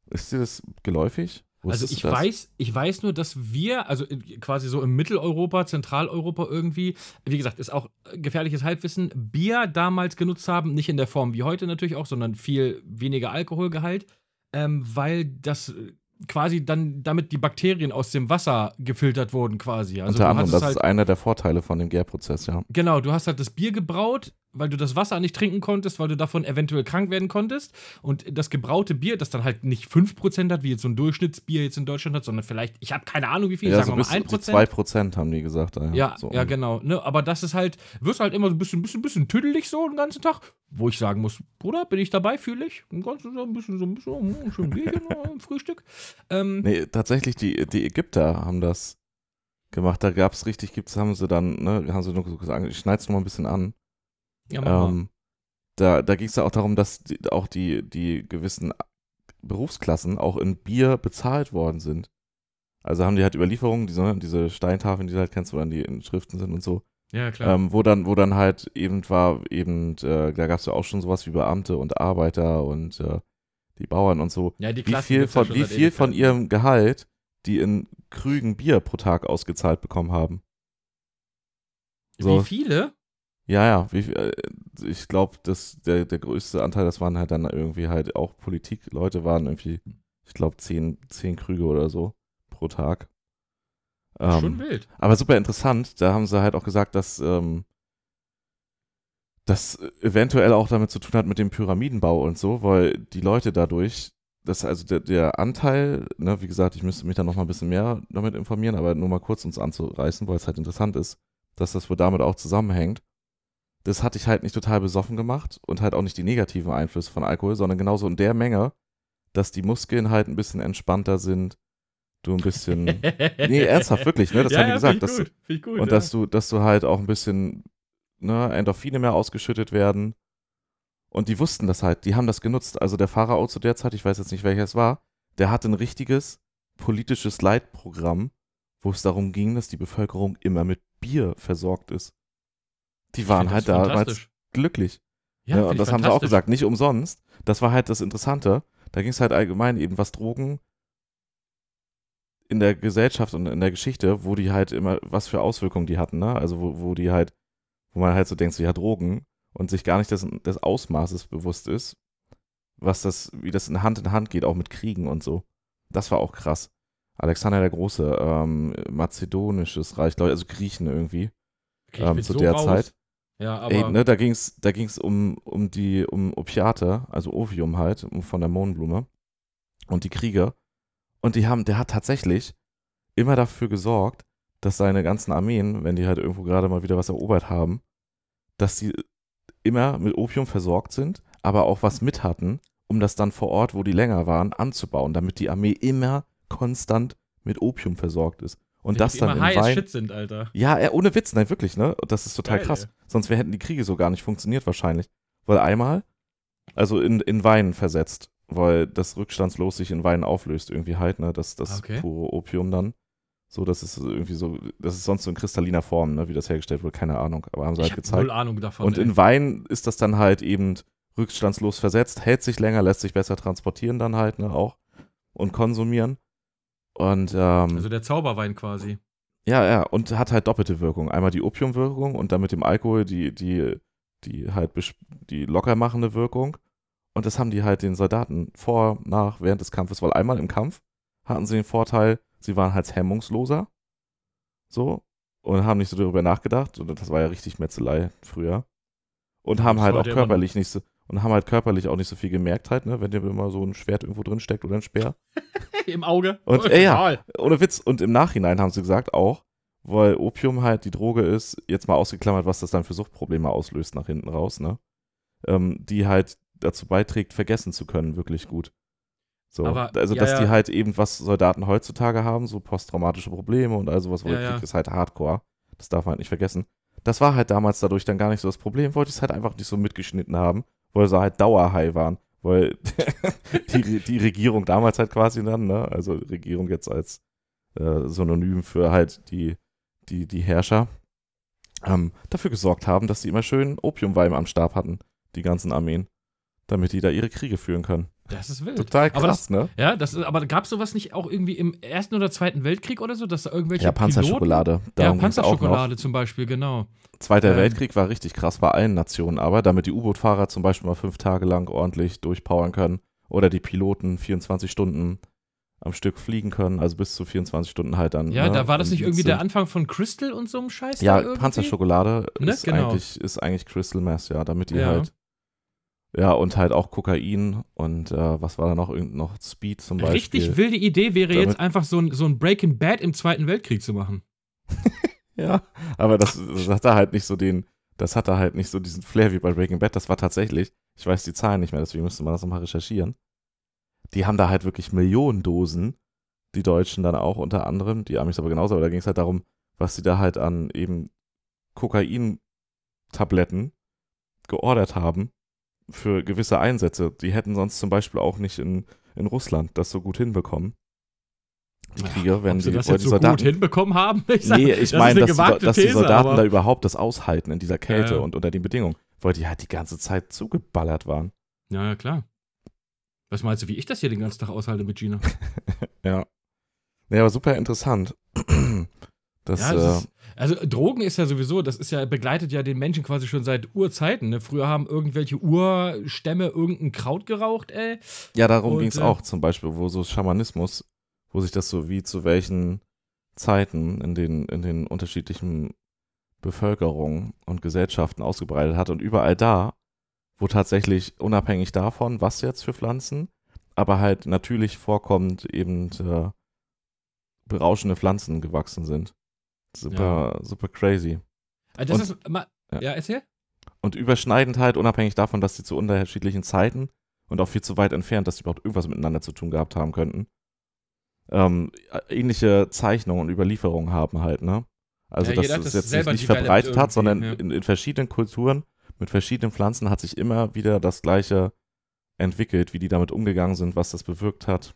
Ist dir das geläufig? Also ich das? weiß, ich weiß nur, dass wir, also quasi so im Mitteleuropa, Zentraleuropa irgendwie, wie gesagt, ist auch äh, gefährliches Halbwissen, Bier damals genutzt haben, nicht in der Form wie heute natürlich auch, sondern viel weniger Alkoholgehalt, ähm, weil das äh, quasi dann damit die Bakterien aus dem Wasser gefiltert wurden quasi. Also Unter anderem, das halt, ist einer der Vorteile von dem Gärprozess, ja. Genau, du hast halt das Bier gebraut, weil du das Wasser nicht trinken konntest, weil du davon eventuell krank werden konntest. Und das gebraute Bier, das dann halt nicht 5% hat, wie jetzt so ein Durchschnittsbier jetzt in Deutschland hat, sondern vielleicht, ich habe keine Ahnung wie viel, ja, sagen so wir mal die 1%. 2% haben die gesagt. Ja, Ja, so ja, genau. Ne? Aber das ist halt, wirst halt immer so ein bisschen, bisschen, bisschen tüdelig so den ganzen Tag. Wo ich sagen muss, Bruder, bin ich dabei, fühle ich. Ein ganzes so ein bisschen, so ein bisschen, oh, ein schön Bierchen im Frühstück. Ähm, Nee, tatsächlich, die, die Ägypter haben das gemacht. Da gab es richtig, gibt's, haben sie dann, ne, haben sie nur so gesagt, ich schneid's noch mal ein bisschen an. Ja. Ähm, da da ging es ja auch darum, dass die, auch die, die gewissen Berufsklassen auch in Bier bezahlt worden sind. Also haben die halt Überlieferungen, diese, diese Steintafeln, die du halt kennst, wo dann die Inschriften sind und so, ja, klar. ähm, wo dann, wo dann halt eben war, eben, äh, da gab es ja auch schon sowas wie Beamte und Arbeiter und äh, die Bauern und so. ja, die Wie viel von, wie viel von ihrem Gehalt die in Krügen Bier pro Tag ausgezahlt bekommen haben? so. Wie viele? Ja, ja, wie, äh, ich glaube, der, der größte Anteil, das waren halt dann irgendwie halt auch Politik-Leute, waren irgendwie, ich glaube, zehn, zehn Krüge oder so pro Tag. Schon Ähm, wild. aber super interessant, da haben sie halt auch gesagt, dass ähm, das eventuell auch damit zu tun hat mit dem Pyramidenbau und so, weil die Leute dadurch, das also der, der Anteil, ne, wie gesagt, ich müsste mich da noch mal ein bisschen mehr damit informieren, aber nur mal kurz uns anzureißen, weil es halt interessant ist, dass das wohl damit auch zusammenhängt. Das hatte ich halt nicht total besoffen gemacht und halt auch nicht die negativen Einflüsse von Alkohol, sondern genauso in der Menge, dass die Muskeln halt ein bisschen entspannter sind, du ein bisschen. nee, ernsthaft, wirklich, ne? Das ja, haben die ja, gesagt. Dass, gut, ich gut, und ja. dass du, dass du halt auch ein bisschen, ne, Endorphine mehr ausgeschüttet werden. Und die wussten das halt, die haben das genutzt. Also der Pharao zu der Zeit, ich weiß jetzt nicht, welcher es war, der hatte ein richtiges politisches Leitprogramm, wo es darum ging, dass die Bevölkerung immer mit Bier versorgt ist. Die waren halt damals glücklich. Ja, Ja, und das haben sie auch gesagt, nicht umsonst. Das war halt das Interessante. Da ging es halt allgemein eben, was Drogen in der Gesellschaft und in der Geschichte, wo die halt immer, was für Auswirkungen die hatten, ne? Also wo, wo die halt, wo man halt so denkt, so ja, Drogen und sich gar nicht des, des Ausmaßes bewusst ist, was das, wie das in Hand in Hand geht, auch mit Kriegen und so. Das war auch krass. Alexander der Große, ähm, mazedonisches Reich, ich, also Griechen irgendwie, Okay, ähm, zu so der raus. Zeit. Ja, aber Ey, ne, da ging's, da ging's um, um die, um Opiate, also Opium halt, von der Mohnblume und die Kriege. Und die haben, der hat tatsächlich immer dafür gesorgt, dass seine ganzen Armeen, wenn die halt irgendwo gerade mal wieder was erobert haben, dass sie immer mit Opium versorgt sind, aber auch was mit hatten, um das dann vor Ort, wo die länger waren, anzubauen, damit die Armee immer konstant mit Opium versorgt ist. Und wenn das dann immer as Wein. shit sind, Alter. Ja, äh, ohne Witz, nein, wirklich, ne? Das ist total Geil, krass. ey. Sonst hätten die Kriege so gar nicht funktioniert wahrscheinlich. Weil einmal, also in, in Wein versetzt, weil das rückstandslos sich in Wein auflöst, irgendwie halt, ne? Das, das okay. pure Opium dann. So, das ist irgendwie so, das ist sonst so in kristalliner Form, ne? Wie das hergestellt wird, keine Ahnung. Aber haben sie Ich halt gezeigt. null Ahnung davon. Und ey. in Wein ist das dann halt eben rückstandslos versetzt, hält sich länger, lässt sich besser transportieren dann halt, ne, auch. Und konsumieren. Und ähm, also der Zauberwein quasi. ja, ja, und hat halt doppelte Wirkung. Einmal die Opiumwirkung und dann mit dem Alkohol die, die, die halt die locker machende Wirkung. Und das haben die halt den Soldaten vor, nach, während des Kampfes, weil einmal im Kampf hatten sie den Vorteil, sie waren halt hemmungsloser. So. Und haben nicht so darüber nachgedacht. Und das war ja richtig Metzelei früher. Und haben Das halt auch körperlich nicht so, und haben halt körperlich auch nicht so viel gemerkt halt, ne, wenn dir immer so ein Schwert irgendwo drin steckt oder ein Speer. Im Auge. Und, Oh, ey, ja. Ohne Witz. Und im Nachhinein haben sie gesagt auch, weil Opium halt die Droge ist, jetzt mal ausgeklammert, was das dann für Suchtprobleme auslöst nach hinten raus, ne? Ähm, die halt dazu beiträgt, vergessen zu können, wirklich gut. So, Aber, also ja, dass die ja. halt eben, was Soldaten heutzutage haben, so posttraumatische Probleme und all sowas, weil Ja, der ja. Krieg ist halt Hardcore. Das darf man halt nicht vergessen. Das war halt damals dadurch dann gar nicht so das Problem, wollte ich es halt einfach nicht so mitgeschnitten haben, weil sie halt Dauerhigh waren. Weil die, die Regierung damals halt quasi dann, ne, also Regierung jetzt als äh, Synonym für halt die, die, die Herrscher, ähm, dafür gesorgt haben, dass sie immer schön Opiumwein am Stab hatten, die ganzen Armeen, damit die da ihre Kriege führen können. Das ist wild. Total Aber krass, ne? Ja, das ist, aber gab es sowas nicht auch irgendwie im Ersten oder Zweiten Weltkrieg oder so, dass da irgendwelche Ja, Panzerschokolade. Ja, Darum noch. Panzerschokolade zum Beispiel, genau. Zweiter Ähm. Weltkrieg war richtig krass bei allen Nationen, aber damit die U-Boot-Fahrer zum Beispiel mal fünf Tage lang ordentlich durchpowern können oder die Piloten 24 Stunden am Stück fliegen können, also bis zu 24 Stunden halt dann. Ja, ne, da war das nicht irgendwie der. Anfang von Crystal und so einem Scheiß? Ja? Panzerschokolade Ne, ist, genau. eigentlich, ist eigentlich Crystal Mess, ja, damit die Ja. halt. Ja, und halt auch Kokain und äh, was war da noch? Irgend noch Speed zum Beispiel. Richtig wilde Idee wäre Damit- jetzt einfach so ein, so ein Breaking Bad im Zweiten Weltkrieg zu machen. Ja, aber das, das hatte halt nicht so den, das hatte halt nicht so diesen Flair wie bei Breaking Bad. Das war tatsächlich, ich weiß die Zahlen nicht mehr, deswegen müsste man das nochmal recherchieren. Die haben da halt wirklich Millionen Dosen, die Deutschen dann auch unter anderem, die Amis aber genauso, aber da ging es halt darum, was sie da halt an eben Kokain-Tabletten geordert haben für gewisse Einsätze. Die hätten sonst zum Beispiel auch nicht in, in Russland das so gut hinbekommen. Die Kriege, wenn Ob sie die, das jetzt die so gut Soldaten hinbekommen haben? Ich sag, nee, ich meine, dass, die, dass die These, Soldaten aber- da überhaupt das aushalten in dieser Kälte Ja. und unter den Bedingungen, weil die halt die ganze Zeit zugeballert waren. Ja, ja, klar. Was meinst du, wie ich das hier den ganzen Tag aushalte mit Gina? Ja. Ja, aber super interessant. Das, Ja, das äh, ist, also Drogen ist ja sowieso, das ist ja, begleitet ja den Menschen quasi schon seit Urzeiten. Ne? Früher haben irgendwelche Urstämme irgendein Kraut geraucht, ey. ja, darum ging es äh, auch zum Beispiel, wo so Schamanismus, wo sich das so wie zu welchen Zeiten in den, in den unterschiedlichen Bevölkerungen und Gesellschaften ausgebreitet hat und überall da, wo tatsächlich unabhängig davon, was jetzt für Pflanzen, aber halt natürlich vorkommend eben äh, berauschende Pflanzen gewachsen sind. Super, super crazy. Also das Und- ist, ma, ja. ja. erzähl? Und überschneidend halt, unabhängig davon, dass sie zu unterschiedlichen Zeiten und auch viel zu weit entfernt, dass sie überhaupt irgendwas miteinander zu tun gehabt haben könnten, ähm, ähnliche Zeichnungen und Überlieferungen haben halt, ne? Also, Ja, dass es das jetzt nicht developed verbreitet hat, sondern ja. in, in verschiedenen Kulturen mit verschiedenen Pflanzen hat sich immer wieder das Gleiche entwickelt, wie die damit umgegangen sind, was das bewirkt hat.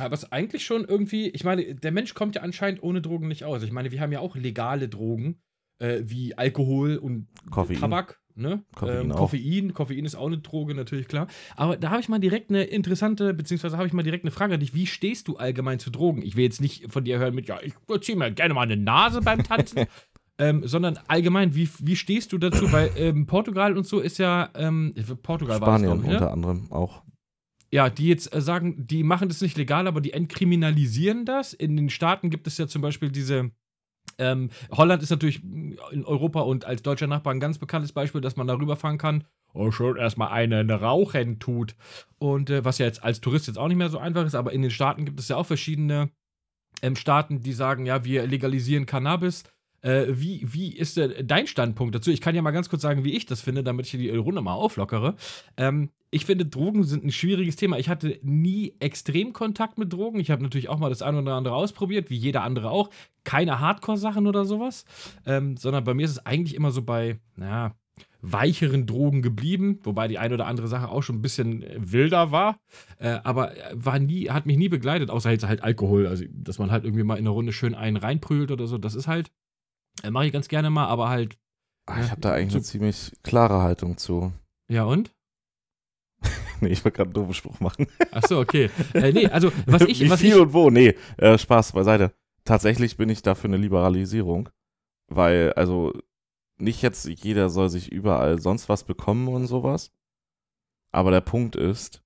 Aber es ist eigentlich schon irgendwie, ich meine, der Mensch kommt ja anscheinend ohne Drogen nicht aus. Ich meine, wir haben ja auch legale Drogen, äh, wie Alkohol und Koffein. Tabak, ne? Koffein ähm. Koffein. Koffein ist auch eine Droge, natürlich klar. Aber da habe ich mal direkt eine interessante, beziehungsweise habe ich mal direkt eine Frage an dich. Wie stehst du allgemein zu Drogen? Ich will jetzt nicht von dir hören mit, ja, ich ziehe mir gerne mal eine Nase beim Tanzen. Ähm, sondern allgemein, wie, wie stehst du dazu? Weil ähm, Portugal und so ist ja, ähm, Portugal war das, Spanien ne? unter anderem auch. Ja, die jetzt äh, sagen, die machen das nicht legal, aber die entkriminalisieren das. In den Staaten gibt es ja zum Beispiel diese. Ähm, Holland ist natürlich in Europa und als deutscher Nachbar ein ganz bekanntes Beispiel, dass man darüber fahren kann. Oh, schon erstmal einen rauchen tut. Und äh, was ja jetzt als Tourist jetzt auch nicht mehr so einfach ist, aber in den Staaten gibt es ja auch verschiedene ähm, Staaten, die sagen, ja, wir legalisieren Cannabis. Äh, wie, wie ist denn dein Standpunkt dazu? Ich kann ja mal ganz kurz sagen, wie ich das finde, damit ich die Runde mal auflockere. Ähm, ich finde, Drogen sind ein schwieriges Thema. Ich hatte nie extrem Kontakt mit Drogen. Ich habe natürlich auch mal das eine oder andere ausprobiert, wie jeder andere auch. Keine Hardcore-Sachen oder sowas, ähm, sondern bei mir ist es eigentlich immer so bei, naja, weicheren Drogen geblieben, wobei die eine oder andere Sache auch schon ein bisschen äh, wilder war, äh, aber äh, war nie, hat mich nie begleitet, außer jetzt halt Alkohol, also dass man halt irgendwie mal in eine Runde schön einen reinprügelt oder so, das ist halt, äh, mache ich ganz gerne mal, aber halt, Ja, Ich habe da eigentlich so- eine ziemlich klare Haltung zu. ja und? Nee, ich wollte gerade einen doofen Spruch machen. Achso, okay. äh, nee, also was ich, Wie was viel ich, und wo? Nee, äh, Spaß beiseite. Tatsächlich bin ich dafür eine Liberalisierung, weil, also, nicht jetzt jeder soll sich überall sonst was bekommen und sowas. Aber der Punkt ist,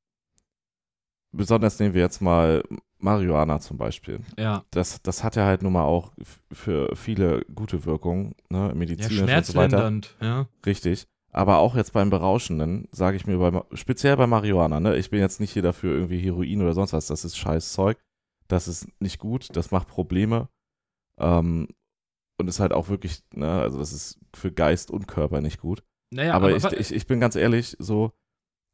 besonders nehmen wir jetzt mal Marihuana zum Beispiel. ja, Das, das hat ja halt nun mal auch für viele gute Wirkungen, ne, ja, medizinisch und so weiter. ja. Richtig. Aber auch jetzt beim Berauschenden, sage ich mir, bei, speziell bei Marihuana, ne? Ich bin jetzt nicht hier dafür irgendwie Heroin oder sonst was. Das ist scheiß Zeug. Das ist nicht gut. Das macht Probleme. Ähm, und ist halt auch wirklich, ne? Also, das ist für Geist und Körper nicht gut. Naja, aber aber, ich, ich, ich bin ganz ehrlich, so,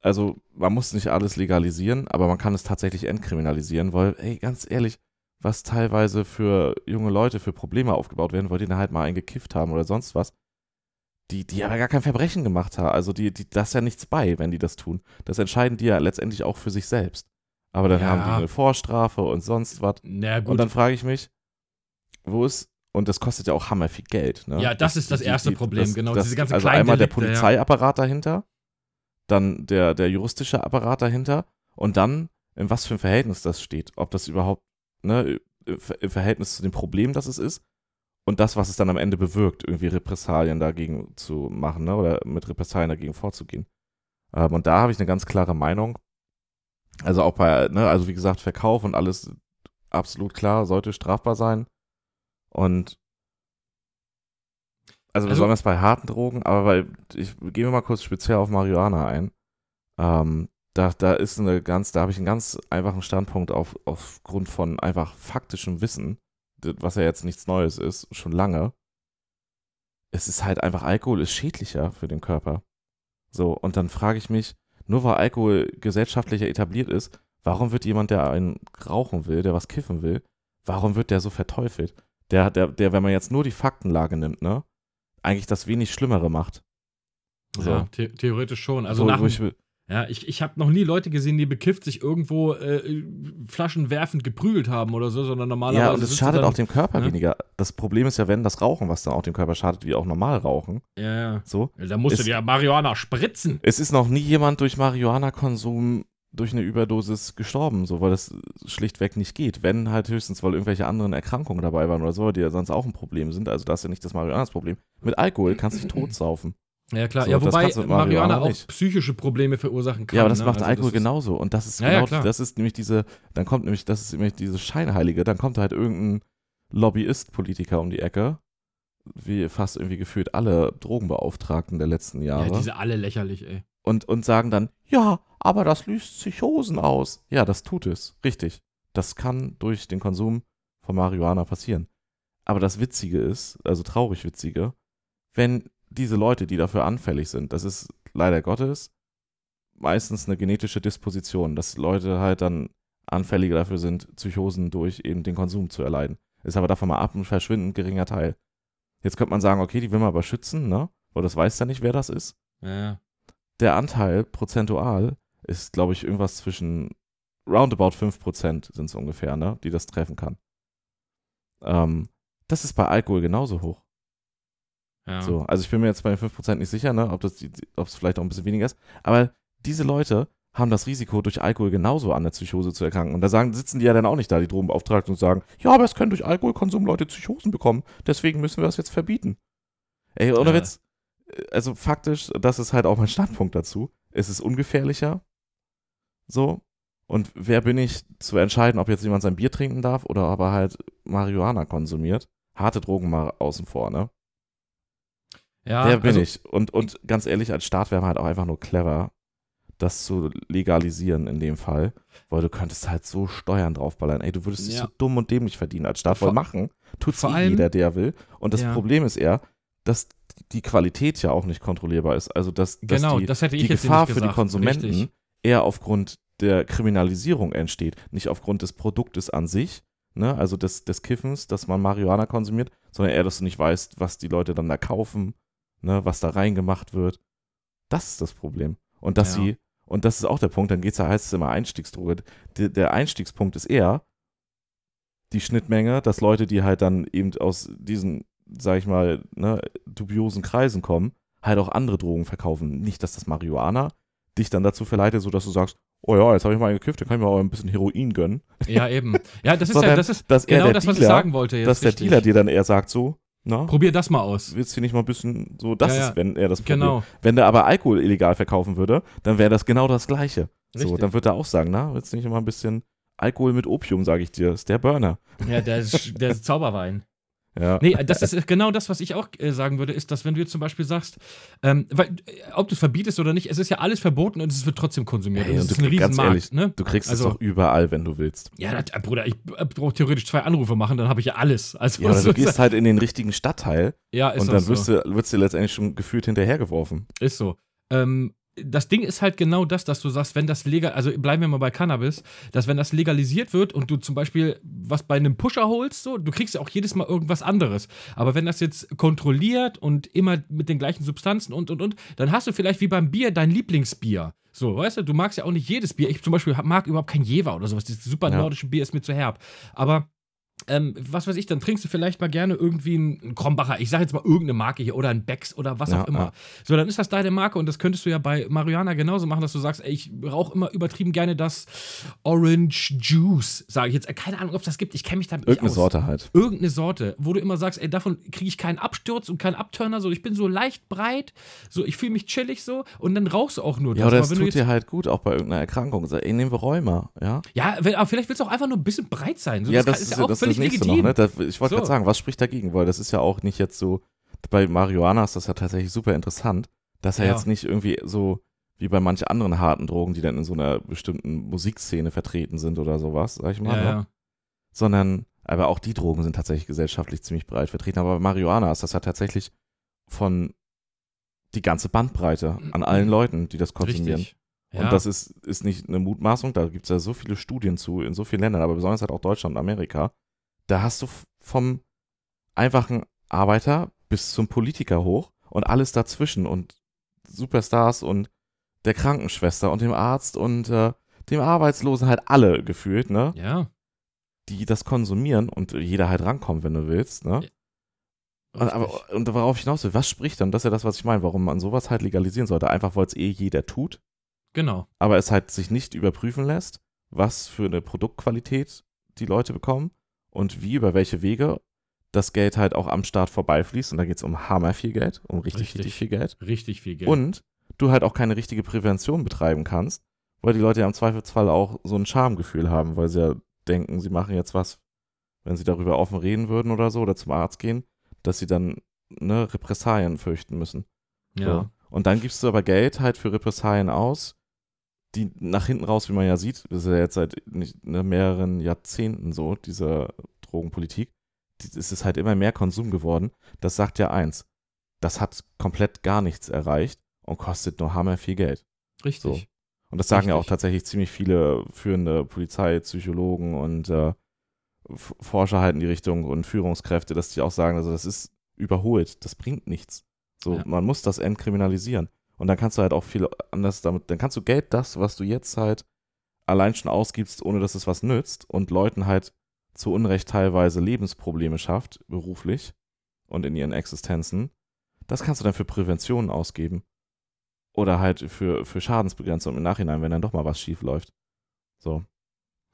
also, man muss nicht alles legalisieren, aber man kann es tatsächlich entkriminalisieren, weil, ey, ganz ehrlich, was teilweise für junge Leute für Probleme aufgebaut werden, weil die dann halt mal einen gekifft haben oder sonst was, die, die aber gar kein Verbrechen gemacht haben. Also die, die, da ist ja nichts bei, wenn die das tun. Das entscheiden die ja letztendlich auch für sich selbst. Aber dann Ja. haben die eine Vorstrafe und sonst was. na gut, Und dann frage ich mich, wo ist, und das kostet ja auch hammer viel Geld. Ne? Ja, das ist das erste Problem, genau, diese ganzen Also einmal der Delikte, ja. Polizeiapparat dahinter, dann der, der juristische Apparat dahinter und dann, in was für ein Verhältnis das steht. Ob das überhaupt ne, im Verhältnis zu dem Problem, das es ist und das, was es dann am Ende bewirkt, irgendwie Repressalien dagegen zu machen ne, oder mit Repressalien dagegen vorzugehen. Ähm, und da habe ich eine ganz klare Meinung. Also auch bei, ne, also wie gesagt, Verkauf und alles absolut klar, sollte strafbar sein. Und also, Also- besonders bei harten Drogen, aber weil, ich gehe mir mal kurz speziell auf Marihuana ein. Ähm, da, da ist eine ganz, da habe ich einen ganz einfachen Standpunkt auf, aufgrund von einfach faktischem Wissen, was ja jetzt nichts Neues ist, schon lange. Es ist halt einfach, Alkohol ist schädlicher für den Körper. So, und dann frage ich mich, nur weil Alkohol gesellschaftlicher etabliert ist, warum wird jemand, der einen rauchen will, der was kiffen will, warum wird der so verteufelt? Der, der, der, wenn man jetzt nur die Faktenlage nimmt, ne, eigentlich das wenig Schlimmere macht. So. ja, the theoretisch schon. Also so, nach, ich, Ja, ich, ich habe noch nie Leute gesehen, die bekifft sich irgendwo äh, Flaschen werfend geprügelt haben oder so, sondern normalerweise. ja, und es du schadet dann, auch dem Körper ne? weniger. Das Problem ist ja, wenn das Rauchen, was dann auch dem Körper schadet, wie auch normal rauchen. Ja, ja. So. Da musst du Es- dir ja Marihuana spritzen. Es ist noch nie jemand durch Marihuana-Konsum durch eine Überdosis gestorben, so weil das schlichtweg nicht geht. Wenn halt höchstens, weil irgendwelche anderen Erkrankungen dabei waren oder so, die ja sonst auch ein Problem sind. Also das ist ja nicht das Marihuana das Problem. Mit Alkohol kannst du dich totsaufen. Ja, klar. So, ja, das wobei Marihuana, auch nicht. psychische Probleme verursachen kann. Ja, aber das ne? macht Also Alkohol ist- genauso. Und das ist Ja, ja, genau, klar. das ist nämlich diese, dann kommt nämlich, das ist nämlich diese Scheinheilige, dann kommt halt irgendein Lobbyist-Politiker um die Ecke, wie fast irgendwie gefühlt alle Drogenbeauftragten der letzten Ja, Jahre, die sind alle lächerlich, ey. und, und sagen dann, ja, aber das löst Psychosen aus. Ja, das tut es, richtig. Das kann durch den Konsum von Marihuana passieren. Aber das Witzige ist, also traurig Witzige, wenn diese Leute, die dafür anfällig sind, das ist leider Gottes meistens eine genetische Disposition, dass Leute halt dann anfälliger dafür sind, Psychosen durch eben den Konsum zu erleiden. Ist aber davon mal ab ein verschwindend geringer Teil. Jetzt könnte man sagen, okay, die will man aber schützen, ne? Weil das weiß ja nicht, wer das ist. Ja. Der Anteil prozentual ist, glaube ich, irgendwas zwischen roundabout 5% sind es ungefähr, ne? Die das treffen kann. Ähm, das ist bei Alkohol genauso hoch. Ja. So, also ich bin mir jetzt bei den 5% nicht sicher, ne, ob das die- ob es vielleicht auch ein bisschen weniger ist. Aber diese Leute haben das Risiko, durch Alkohol genauso an der Psychose zu erkranken. Und da sagen, sitzen die ja dann auch nicht da, die Drogenbeauftragten, und sagen, ja, aber es können durch Alkoholkonsum Leute Psychosen bekommen. Deswegen müssen wir das jetzt verbieten. Ey, ohne Ja. Witz, also faktisch, das ist halt auch mein Standpunkt dazu. Es ist ungefährlicher. So. Und wer bin ich zu entscheiden, ob jetzt jemand sein Bier trinken darf oder aber halt Marihuana konsumiert? Harte Drogen mal außen vor, ne? Ja, Wer bin also, ich? Und, und ganz ehrlich, als Staat wäre man halt auch einfach nur clever, das zu legalisieren in dem Fall, weil du könntest halt so Steuern draufballern. Ey, du würdest dich Ja. so dumm und dämlich verdienen als Staat. Vor- machen, tut's vor eh allem- jeder, der will. Und das Ja. Problem ist eher, dass die Qualität ja auch nicht kontrollierbar ist. Also, dass, dass Genau, die, das hätte ich die Gefahr für die. Konsumenten Richtig. eher aufgrund der Kriminalisierung entsteht, nicht aufgrund des Produktes an sich, ne? also des, des Kiffens, dass man Marihuana konsumiert, sondern eher, dass du nicht weißt, was die Leute dann da kaufen, ne? was da reingemacht wird. Das ist das Problem. Und dass Ja. sie, und das ist auch der Punkt, dann geht's ja, heißt es immer Einstiegsdroge. Der, der Einstiegspunkt ist eher die Schnittmenge, dass Leute, die halt dann eben aus diesen, sag ich mal, ne, dubiosen Kreisen kommen, halt auch andere Drogen verkaufen. Nicht, dass das Marihuana dich dann dazu verleitet, so dass du sagst, oh ja, jetzt habe ich mal gekifft, dann kann ich mir auch ein bisschen Heroin gönnen. Ja, eben. Ja, das ist ja, das ist genau der das, was ich Dealer- sagen wollte jetzt. dass der richtig. Dealer dir dann eher sagt so, na, Probier das mal aus. willst du nicht mal ein bisschen so, das Ja, ja. ist, wenn er das Problem. Genau. Wenn der aber Alkohol illegal verkaufen würde, dann wäre das genau das Gleiche. So, Richtig. dann wird er auch sagen, na, willst du nicht immer ein bisschen Alkohol mit Opium, sage ich dir, ist der Burner. Ja, der, ist- der ist Zauberwein. Ja. Nee, das ist genau das, was ich auch äh, sagen würde, ist, dass wenn du jetzt zum Beispiel sagst, ähm, weil, äh, ob du es verbietest oder nicht, es ist ja alles verboten und es wird trotzdem konsumiert. Ey, und und es ist du- ein ganz ehrlich, ne? Du kriegst Also- es doch überall, wenn du willst. Ja, das, äh, Bruder, ich brauche theoretisch zwei Anrufe machen, dann habe ich ja alles. Also, Ja, du gehst halt in den richtigen Stadtteil ja ist und dann so. wirst du, wirst du letztendlich schon gefühlt hinterhergeworfen. Ist so. Ähm, das Ding ist halt genau das, dass du sagst, wenn das legal, also bleiben wir mal bei Cannabis, dass wenn das legalisiert wird und du zum Beispiel was bei einem Pusher holst, so, du kriegst ja auch jedes Mal irgendwas anderes. Aber wenn das jetzt kontrolliert und immer mit den gleichen Substanzen und und und, dann hast du vielleicht wie beim Bier dein Lieblingsbier. So, weißt du, du magst ja auch nicht jedes Bier. Ich zum Beispiel mag überhaupt kein Jever oder sowas. Dieses super Ja. nordische Bier ist mir zu herb. Aber ähm, was weiß ich, dann trinkst du vielleicht mal gerne irgendwie einen Krombacher, ich sag jetzt mal irgendeine Marke hier oder ein Becks oder was Ja, auch immer. ja. So, dann ist das deine Marke und das könntest du ja bei Marihuana genauso machen, dass du sagst, ey, ich rauche immer übertrieben gerne das Orange Juice, sage ich jetzt. Äh, Keine Ahnung, ob es das gibt, ich kenne mich damit nicht Irgendeine aus. Sorte halt. Irgendeine Sorte, wo du immer sagst, ey, davon kriege ich keinen Absturz und keinen Abturner, so ich bin so leicht breit, so ich fühle mich chillig so und dann rauchst du auch nur Ja, oder du tut dir halt gut, auch bei irgendeiner Erkrankung. Sag, ey, nehmen wir Rheuma, ja? ja, aber vielleicht willst du auch einfach nur ein bisschen breit sein. So, ja, kann- das ist, ja das, ist das nächste noch, ne? Ich wollte So. gerade sagen, was spricht dagegen? Weil das ist ja auch nicht jetzt so, bei Marihuana ist das ja tatsächlich super interessant, dass er Ja. jetzt nicht irgendwie so wie bei manch anderen harten Drogen, die dann in so einer bestimmten Musikszene vertreten sind oder sowas, sag ich mal, Ja, ne? sondern, aber auch die Drogen sind tatsächlich gesellschaftlich ziemlich breit vertreten. Aber bei Marihuana ist das ja tatsächlich von die ganze Bandbreite an allen Leuten, die das konsumieren. Richtig. Und das ist, ist nicht eine Mutmaßung, da gibt es ja so viele Studien zu in so vielen Ländern, aber besonders halt auch Deutschland und Amerika. Da hast du vom einfachen Arbeiter bis zum Politiker hoch und alles dazwischen und Superstars und der Krankenschwester und dem Arzt und äh, dem Arbeitslosen halt alle gefühlt, ne? ja. Die das konsumieren und jeder halt rankommt, wenn du willst, ne? Und, richtig. aber, und worauf ich hinaus will, was spricht dann? Das ist ja das, was ich meine, warum man sowas halt legalisieren sollte. Einfach, weil es eh jeder tut genau. aber es halt sich nicht überprüfen lässt, was für eine Produktqualität die Leute bekommen und wie, über welche Wege das Geld halt auch am Start vorbeifließt. Und da geht es um hammer viel Geld, um richtig, Richtig. richtig viel Geld. Richtig viel Geld. Und du halt auch keine richtige Prävention betreiben kannst, weil die Leute ja im Zweifelsfall auch so ein Schamgefühl haben, weil sie ja denken, sie machen jetzt was, wenn sie darüber offen reden würden oder so oder zum Arzt gehen, dass sie dann ne, Repressalien fürchten müssen. ja. So. Und dann gibst du aber Geld halt für Repressalien aus, die nach hinten raus, wie man ja sieht, das ist ja jetzt seit nicht, ne, mehreren Jahrzehnten so, diese Drogenpolitik, die, es ist halt immer mehr Konsum geworden. Das sagt ja eins, das hat komplett gar nichts erreicht und kostet nur hammer viel Geld. Richtig. Und das sagen ja auch Richtig. tatsächlich ziemlich viele führende Polizei, Psychologen und äh, Forscher halt in die Richtung und Führungskräfte, dass die auch sagen, also das ist überholt, das bringt nichts. So, Ja. man muss das entkriminalisieren. Und dann kannst du halt auch viel anders damit, dann kannst du Geld, das, was du jetzt halt allein schon ausgibst, ohne dass es was nützt und Leuten halt zu Unrecht teilweise Lebensprobleme schafft, beruflich und in ihren Existenzen, das kannst du dann für Prävention ausgeben. Oder halt für, für Schadensbegrenzung im Nachhinein, wenn dann doch mal was schief läuft. So.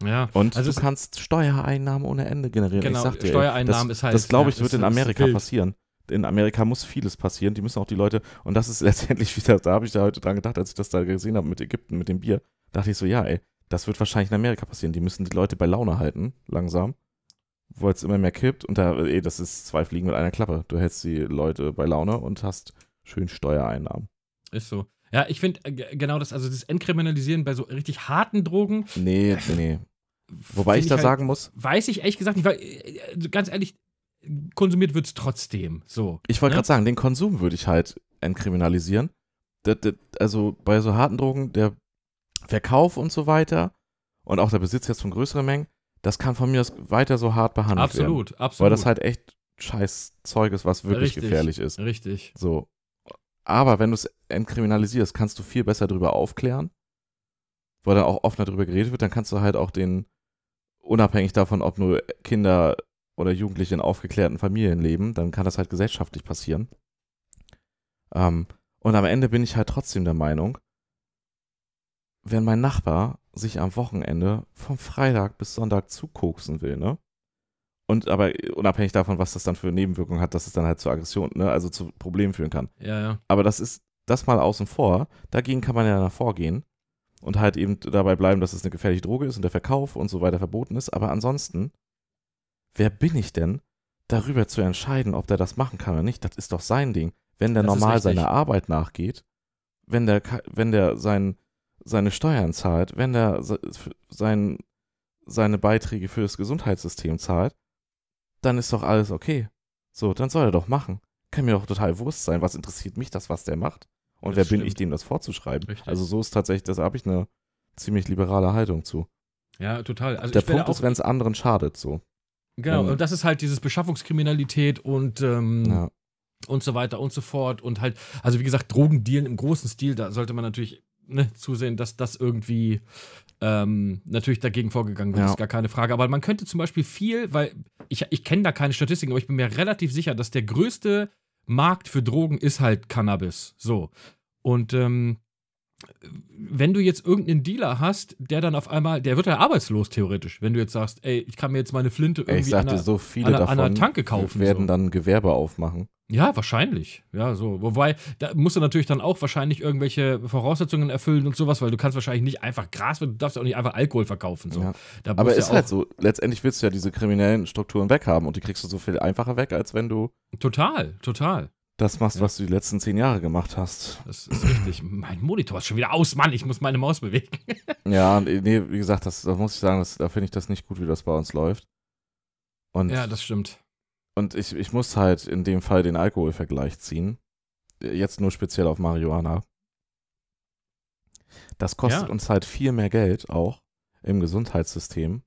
Ja. Und Also du kannst Steuereinnahmen ohne Ende generieren. Genau, ich sag dir, ey, Steuereinnahmen das, ist halt- Das glaube ich, wird in Amerika wild. passieren. In Amerika muss vieles passieren. Die müssen auch die Leute, und das ist letztendlich wieder, da habe ich da heute dran gedacht, als ich das da gesehen habe mit Ägypten, mit dem Bier, dachte ich so, ja, ey, das wird wahrscheinlich in Amerika passieren. Die müssen die Leute bei Laune halten, langsam. Wo es immer mehr kippt. Und da, ey, das ist zwei Fliegen mit einer Klappe. Du hältst die Leute bei Laune und hast schön Steuereinnahmen. Ist so. Ja, ich finde äh, genau das, also das Entkriminalisieren bei so richtig harten Drogen. Nee, nee, nee. Wobei find ich da halt, sagen muss, Weiß ich ehrlich gesagt nicht, weil, äh, also ganz ehrlich, konsumiert wird es trotzdem. So. Ich wollte Ja. gerade sagen, den Konsum würde ich halt entkriminalisieren. Das, das, also bei so harten Drogen, der Verkauf und so weiter und auch der Besitz jetzt von größeren Mengen, das kann von mir aus weiter so hart behandelt werden. Absolut, absolut. Weil das halt echt scheiß Zeug ist, was wirklich Richtig. gefährlich ist. Richtig. So. Aber wenn du es entkriminalisierst, kannst du viel besser darüber aufklären, weil dann auch offener darüber geredet wird, dann kannst du halt auch den, unabhängig davon, ob nur Kinder oder Jugendliche in aufgeklärten Familien leben, dann kann das halt gesellschaftlich passieren. Ähm, und am Ende bin ich halt trotzdem der Meinung, wenn mein Nachbar sich am Wochenende vom Freitag bis Sonntag zukoksen will, ne? Und aber unabhängig davon, was das dann für Nebenwirkungen hat, dass es dann halt zu Aggression, ne, also zu Problemen führen kann. Ja, ja. Aber das ist das mal außen vor. Dagegen kann man ja dann vorgehen und halt eben dabei bleiben, dass es eine gefährliche Droge ist und der Verkauf und so weiter verboten ist. Aber ansonsten, wer bin ich denn, darüber zu entscheiden, ob der das machen kann oder nicht? Das ist doch sein Ding. Wenn der Das normal seiner Arbeit nachgeht, wenn der, wenn der sein, seine Steuern zahlt, wenn der se- sein, seine Beiträge für das Gesundheitssystem zahlt, dann ist doch alles okay. So, dann soll er doch machen. Kann mir doch total Wurst sein. Was interessiert mich das, was der macht? Und Das wer bin ich, stimmt. dem das vorzuschreiben? Richtig. Also so ist tatsächlich, da habe ich eine ziemlich liberale Haltung zu. Ja, total. Also der Punkt ist, wenn es anderen schadet, so. Genau, ähm, und das ist halt dieses Beschaffungskriminalität und, ähm, Ja. und so weiter und so fort. Und halt, also wie gesagt, Drogendealen im großen Stil, da sollte man natürlich ne, zusehen, dass das irgendwie ähm, natürlich dagegen vorgegangen wird, Ja. ist gar keine Frage. Aber man könnte zum Beispiel viel, weil ich, ich kenne da keine Statistiken, aber ich bin mir relativ sicher, dass der größte Markt für Drogen ist halt Cannabis. So. Und ähm, wenn du jetzt irgendeinen Dealer hast, der dann auf einmal, der wird ja arbeitslos theoretisch, wenn du jetzt sagst, ey, ich kann mir jetzt meine Flinte irgendwie ich sagte, an der, so viele an einer- davon an einer Tanke kaufen, werden so. dann Gewerbe aufmachen. Ja, wahrscheinlich. Ja, so. Wobei, da musst du natürlich dann auch wahrscheinlich irgendwelche Voraussetzungen erfüllen und sowas, weil du kannst wahrscheinlich nicht einfach Gras, du darfst auch nicht einfach Alkohol verkaufen. So. Ja. Da Aber ist ja halt so, letztendlich willst du ja diese kriminellen Strukturen weghaben und die kriegst du so viel einfacher weg, als wenn du Total, total. Das machst, Ja. was du die letzten zehn Jahre gemacht hast. Das ist richtig. mein Monitor ist schon wieder aus, Mann. Ich muss meine Maus bewegen. Ja, nee, wie gesagt, das, da muss ich sagen, das, da finde ich das nicht gut, wie das bei uns läuft. Und, ja, das stimmt. und ich, ich muss halt in dem Fall den Alkoholvergleich ziehen. Jetzt nur speziell auf Marihuana. Das kostet Ja. uns halt viel mehr Geld auch im Gesundheitssystem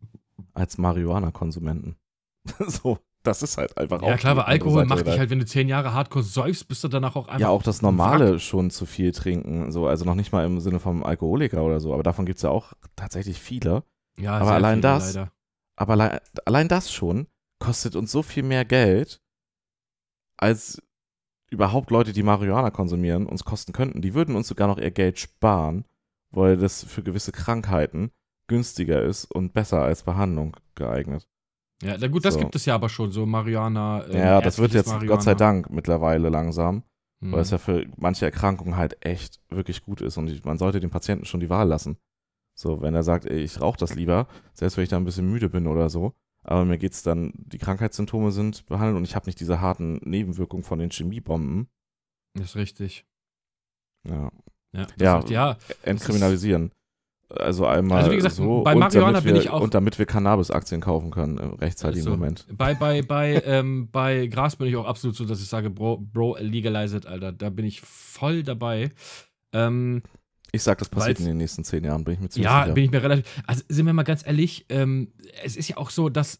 als Marihuana-Konsumenten. so, das ist halt einfach Ja, auch klar, die aber andere Alkohol macht dich halt, wenn du zehn Jahre hardcore säufst, bist du danach auch einfach. Ja, auch das Normale schon zu viel trinken. So, also noch nicht mal im Sinne vom Alkoholiker oder so, aber davon gibt es ja auch tatsächlich viele. Ja, aber allein viele, das- Leider. Aber allein, allein das schon kostet uns so viel mehr Geld, als überhaupt Leute, die Marihuana konsumieren, uns kosten könnten. Die würden uns sogar noch ihr Geld sparen, weil das für gewisse Krankheiten günstiger ist und besser als Behandlung geeignet. Ja, na gut, das So. gibt es ja aber schon, so Marihuana. ähm, ja, das wird jetzt Gott sei. Dank mittlerweile langsam, Mhm. weil es ja für manche Erkrankungen halt echt wirklich gut ist und ich, man sollte dem Patienten schon die Wahl lassen. So, wenn er sagt, ey, ich rauche das lieber, selbst wenn ich da ein bisschen müde bin oder so, aber mir geht's dann, die Krankheitssymptome sind behandelt und ich habe nicht diese harten Nebenwirkungen von den Chemiebomben. Das ist richtig. Ja. Ja, Ja. Ist, ja Entkriminalisieren. Also einmal Also wie gesagt, so bei Marihuana bin ich auch- und damit wir Cannabis-Aktien kaufen können im rechtzeitigen Also, Moment. Bei, bei, bei, ähm, bei Gras bin ich auch absolut so, dass ich sage, Bro, Bro legalize it, Alter. Da bin ich voll dabei. Ähm, Ich sag, das passiert in den nächsten zehn Jahren, bin ich mir ziemlich Ja, sicher. bin ich mir relativ. Also sind wir mal ganz ehrlich, ähm, es ist ja auch so, dass.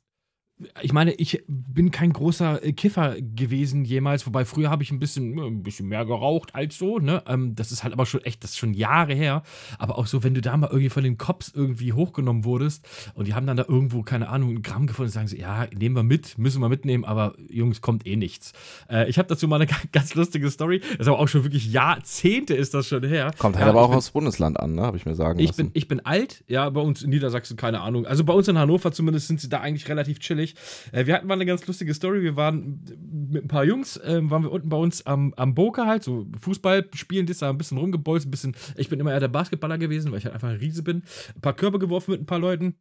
Ich meine, ich bin kein großer äh, Kiffer gewesen jemals, wobei früher habe ich ein bisschen, ein bisschen mehr geraucht als so, ne? Ähm, das ist halt aber schon echt, das ist schon Jahre her. Aber auch so, wenn du da mal irgendwie von den Cops irgendwie hochgenommen wurdest und die haben dann da irgendwo, keine Ahnung, ein Gramm gefunden und sagen sie, ja, nehmen wir mit, müssen wir mitnehmen, aber Jungs, kommt eh nichts. Äh, ich habe dazu mal eine ganz lustige Story, das ist aber auch schon wirklich Jahrzehnte ist das schon her. Kommt halt Ja, aber auch bin- aus Bundesland an, ne? Habe ich mir sagen ich lassen. bin, ich bin alt, ja, bei uns in Niedersachsen, keine Ahnung. Also bei uns in Hannover zumindest sind sie da eigentlich relativ chillig. Äh, wir hatten mal eine ganz lustige Story. Wir waren mit ein paar Jungs, ähm, waren wir unten bei uns am, am Boker halt, so Fußball spielen, das da ein bisschen rumgebolzt, ein bisschen. Ich bin immer eher der Basketballer gewesen, weil ich halt einfach ein Riese bin. Ein paar Körbe geworfen mit ein paar Leuten.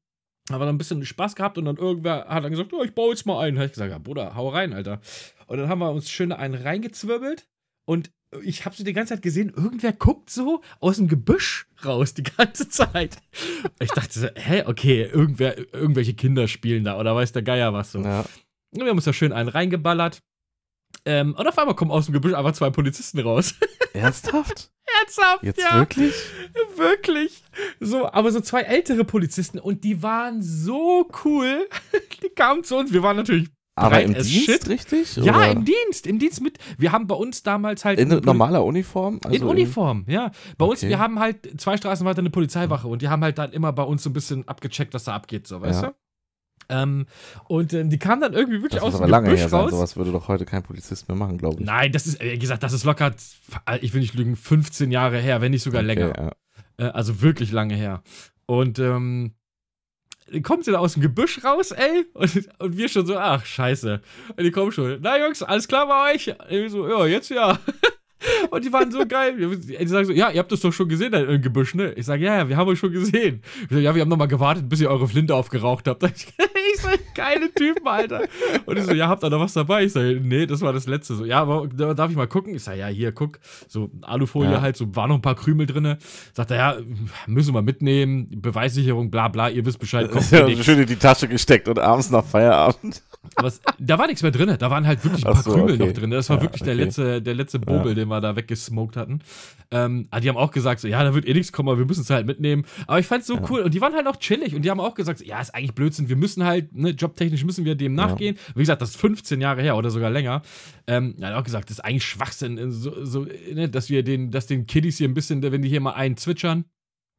Haben wir dann ein bisschen Spaß gehabt und dann irgendwer hat dann gesagt, oh, ich baue jetzt mal einen. Habe ich gesagt, ja, Bruder, hau rein, Alter. Und dann haben wir uns schön einen reingezwirbelt und ich habe so die ganze Zeit gesehen, irgendwer guckt so aus dem Gebüsch raus die ganze Zeit. Ich dachte so, hä, okay, irgendwer, irgendwelche Kinder spielen da oder weiß der Geier was so. ja. Und wir haben uns da schön einen reingeballert. Ähm, und auf einmal kommen aus dem Gebüsch einfach zwei Polizisten raus. Ernsthaft? Ernsthaft, Jetzt ja. wirklich? Wirklich. So, aber so zwei ältere Polizisten und die waren so cool. Die kamen zu uns. Wir waren natürlich. Aber im Dienst, shit. richtig? Ja, Oder im Dienst, im Dienst mit. Wir haben bei uns damals halt. in normaler Uniform? Also in Uniform, ja. Bei uns, Okay. wir haben halt zwei Straßen weiter eine Polizeiwache und die haben halt dann immer bei uns so ein bisschen abgecheckt, was da abgeht, so, weißt Ja. du? Ähm, und ähm, die kamen dann irgendwie wirklich Das aus muss dem aber lange Gebüsch her sein. raus. Sowas würde doch heute kein Polizist mehr machen, glaube ich. Nein, das ist, wie gesagt, das ist locker, ich will nicht lügen, 15 Jahre her, wenn nicht sogar Okay, länger. Ja. Äh, also wirklich lange her. Und ähm, kommt sie da aus dem Gebüsch raus, ey, und, und wir schon so, ach, scheiße. Und die kommen schon, na Jungs, alles klar bei euch? Und so, ja, jetzt ja. Und die waren so geil. Die sagen so, ja, ihr habt das doch schon gesehen da im Gebüsch, ne? Ich sage, ja, ja, wir haben euch schon gesehen. Ich sag, ja, wir haben noch mal gewartet, bis ihr eure Flinte aufgeraucht habt. Ich so, geile Typen, Alter. Und ich so, ja, habt ihr noch was dabei? Ich sage, nee, das war das letzte. So, ja, aber da- darf ich mal gucken? Ich sage, ja, hier, guck. So Alufolie Ja. halt, so waren noch ein paar Krümel drin. Sagt er, ja, müssen wir mitnehmen. Beweissicherung, bla bla, ihr wisst Bescheid, kommt Ja, schön in die Tasche gesteckt und abends nach Feierabend. Aber es, da war nichts mehr drin. Da waren halt wirklich ein paar so, Krümel okay. noch drin. Das war Ja, wirklich der okay. letzte, der letzte Bobel, den wir da weggesmoked hatten. Ähm, aber die haben auch gesagt, so, ja, da wird eh nichts kommen, aber wir müssen es halt mitnehmen. Aber ich fand es so cool. Und die waren halt auch chillig. Und die haben auch gesagt, so, ja, ist eigentlich Blödsinn. Wir müssen halt, ne, jobtechnisch müssen wir dem nachgehen. Wie gesagt, das ist 15 Jahre her oder sogar länger. Ähm, hat auch gesagt, das ist eigentlich Schwachsinn, so, so, ne, dass wir den, dass den Kiddies hier ein bisschen, wenn die hier mal einen zwitschern,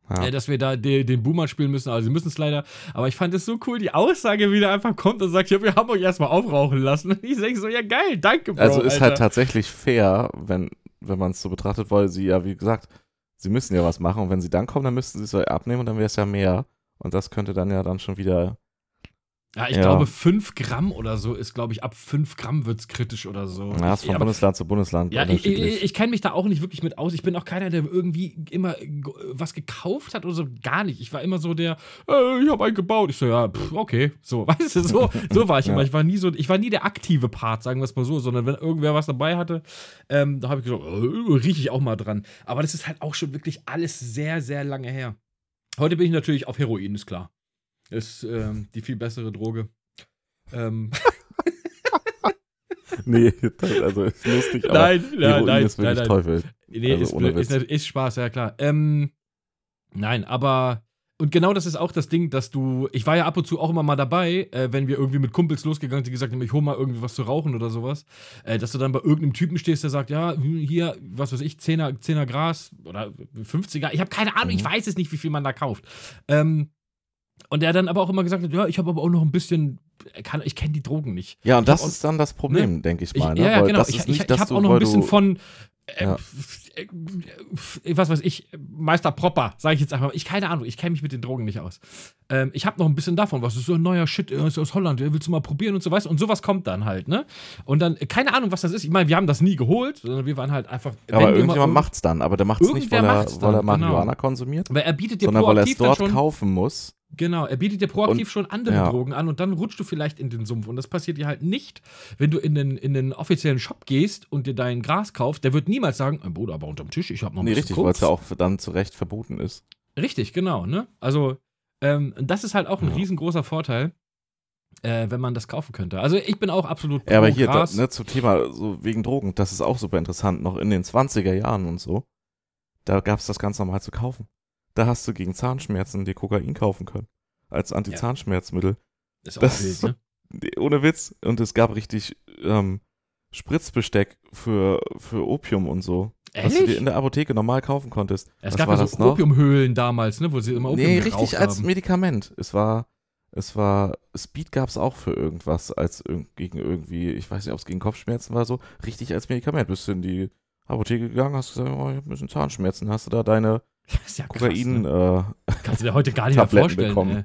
Ja. dass wir da de, den Boomer spielen müssen. Also, sie müssen es leider. Aber ich fand es so cool, die Aussage, wie der einfach kommt und sagt: Ja, wir haben euch erstmal aufrauchen lassen. Und ich denke so: Ja, geil, danke, Bro. Also ist Alter. halt tatsächlich fair, wenn, wenn man es so betrachtet, weil sie ja, wie gesagt, sie müssen ja was machen und wenn sie dann kommen, dann müssten sie es abnehmen und dann wäre es ja mehr. Und das könnte dann ja dann schon wieder. Ja, ich Ja. glaube, 5 Gramm oder so ist, glaube ich, ab 5 Gramm wird es kritisch oder so. Ja, ist von aber, Bundesland zu Bundesland ja ich, ich, ich kenne mich da auch nicht wirklich mit aus. Ich bin auch keiner, der irgendwie immer was gekauft hat oder so. Gar nicht. Ich war immer so der, äh, ich habe einen gebaut. Ich so, ja, pff, okay. So, weißt du, so, so war ich immer. Ja. Ich war nie so, ich war nie der aktive Part, sagen wir es mal so, sondern wenn irgendwer was dabei hatte, ähm, da habe ich gesagt, äh, rieche ich auch mal dran. Aber das ist halt auch schon wirklich alles sehr, sehr lange her. Heute bin ich natürlich auf Heroin, ist klar. Ist ähm, die viel bessere Droge. Ähm, nee, also ist lustig, aber nein, nein, Heroin nein, ist nein, wirklich nein. Teufel. Nee, Also ist, ohne ist, ist Spaß, ja klar. Ähm, nein, aber. Und genau das ist auch das Ding, dass du. Ich war ja ab und zu auch immer mal dabei, äh, wenn wir irgendwie mit Kumpels losgegangen sind, die gesagt haben, ich hol mal irgendwie was zu rauchen oder sowas. Äh, dass du dann bei irgendeinem Typen stehst, der sagt, ja, hm, hier, was weiß ich, 10er, 10er Gras oder 50er. Ich habe keine Ahnung, ich Mhm. weiß es nicht, wie viel man da kauft. Ähm, und der dann aber auch immer gesagt hat, ja, ich habe aber auch noch ein bisschen. Kann, ich kenne die Drogen nicht. Ja, und Ich das auch- ist dann das Problem, denke ich Ich, mal. Ne? ja, ja, Weil genau. Das Ich, ich, nicht, ich habe auch noch ein weil bisschen von, äh, Ja. äh, f- was weiß ich, Meister Propper, sage ich jetzt einfach. Ich keine Ahnung, ich kenne mich mit den Drogen nicht aus. Ähm, ich habe noch ein bisschen davon, was ist so ein neuer Shit äh, ist aus Holland, äh, willst du mal probieren und so du? Und sowas kommt dann halt, ne? Und dann, äh, keine Ahnung, was das ist. Ich meine, wir haben das nie geholt, sondern wir waren halt einfach. wenn aber irgendjemand irgend- macht's dann. Aber der macht's nicht, Irgendwer weil er, weil er genau. Marihuana konsumiert, Aber er bietet dir sondern weil er es dort kaufen muss. Genau, er bietet dir proaktiv Und- schon andere ja. Drogen an und dann rutschst du vielleicht in den Sumpf. Und das passiert dir halt nicht, wenn du in den, in den offiziellen Shop gehst und dir dein Gras kaufst. Der wird niemals sagen, "Äh, Bruder, aber unterm Tisch, ich habe noch ein Nee, bisschen richtig, weil es Koks." ja auch dann zu Recht verboten ist. Richtig, genau, ne? Also, ähm, das ist halt auch ein Ja. riesengroßer Vorteil, äh, wenn man das kaufen könnte. Also, ich bin auch absolut Ja, aber hier, da, ne, zum Thema, so wegen Drogen, das ist auch super interessant, noch in den 20er Jahren und so. da gab es das ganz normal zu kaufen. Da hast du gegen Zahnschmerzen dir Kokain kaufen können. Als Antizahnschmerzmittel. Ist auch Das wild, ne? Ohne Witz. Und es gab richtig ähm, Spritzbesteck für, für Opium und so. Was du dir Ehrlich? in der Apotheke normal kaufen konntest. Es Was gab ja so? Opiumhöhlen damals, ne, wo sie immer Opium nee, richtig als haben. Medikament. Es war, es war, Speed gab es auch für irgendwas, als gegen irgendwie, ich weiß nicht, ob es gegen Kopfschmerzen war, so, richtig als Medikament. Bist du in die Apotheke gegangen, hast gesagt, oh, ich hab ein bisschen Zahnschmerzen, hast du da deine Das ist ja krass, Kokain, ne? äh, Kannst du dir heute gar nicht mehr Tabletten vorstellen. bekommen. Ey.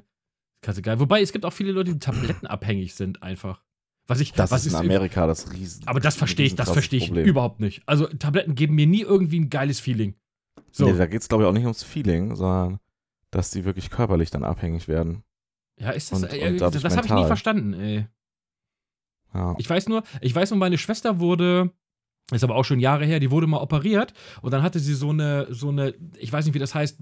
Kannst du geil. Wobei es gibt auch viele Leute, die tablettenabhängig sind einfach. Was ich, das was ist in Amerika das Riesen. Aber das verstehe ich, das verstehe ich Problem. überhaupt nicht. Also Tabletten geben mir nie irgendwie ein geiles Feeling. So, Nee, da geht es, glaube ich, auch nicht ums Feeling, sondern dass die wirklich körperlich dann abhängig werden. ja, ist das, und- äh, und das, dadurch habe ich nie verstanden, ey. Ja. Ich weiß nur, ich weiß nur, meine Schwester wurde, ist aber auch schon Jahre her, die wurde mal operiert und dann hatte sie so eine, so eine, ich weiß nicht, wie das heißt,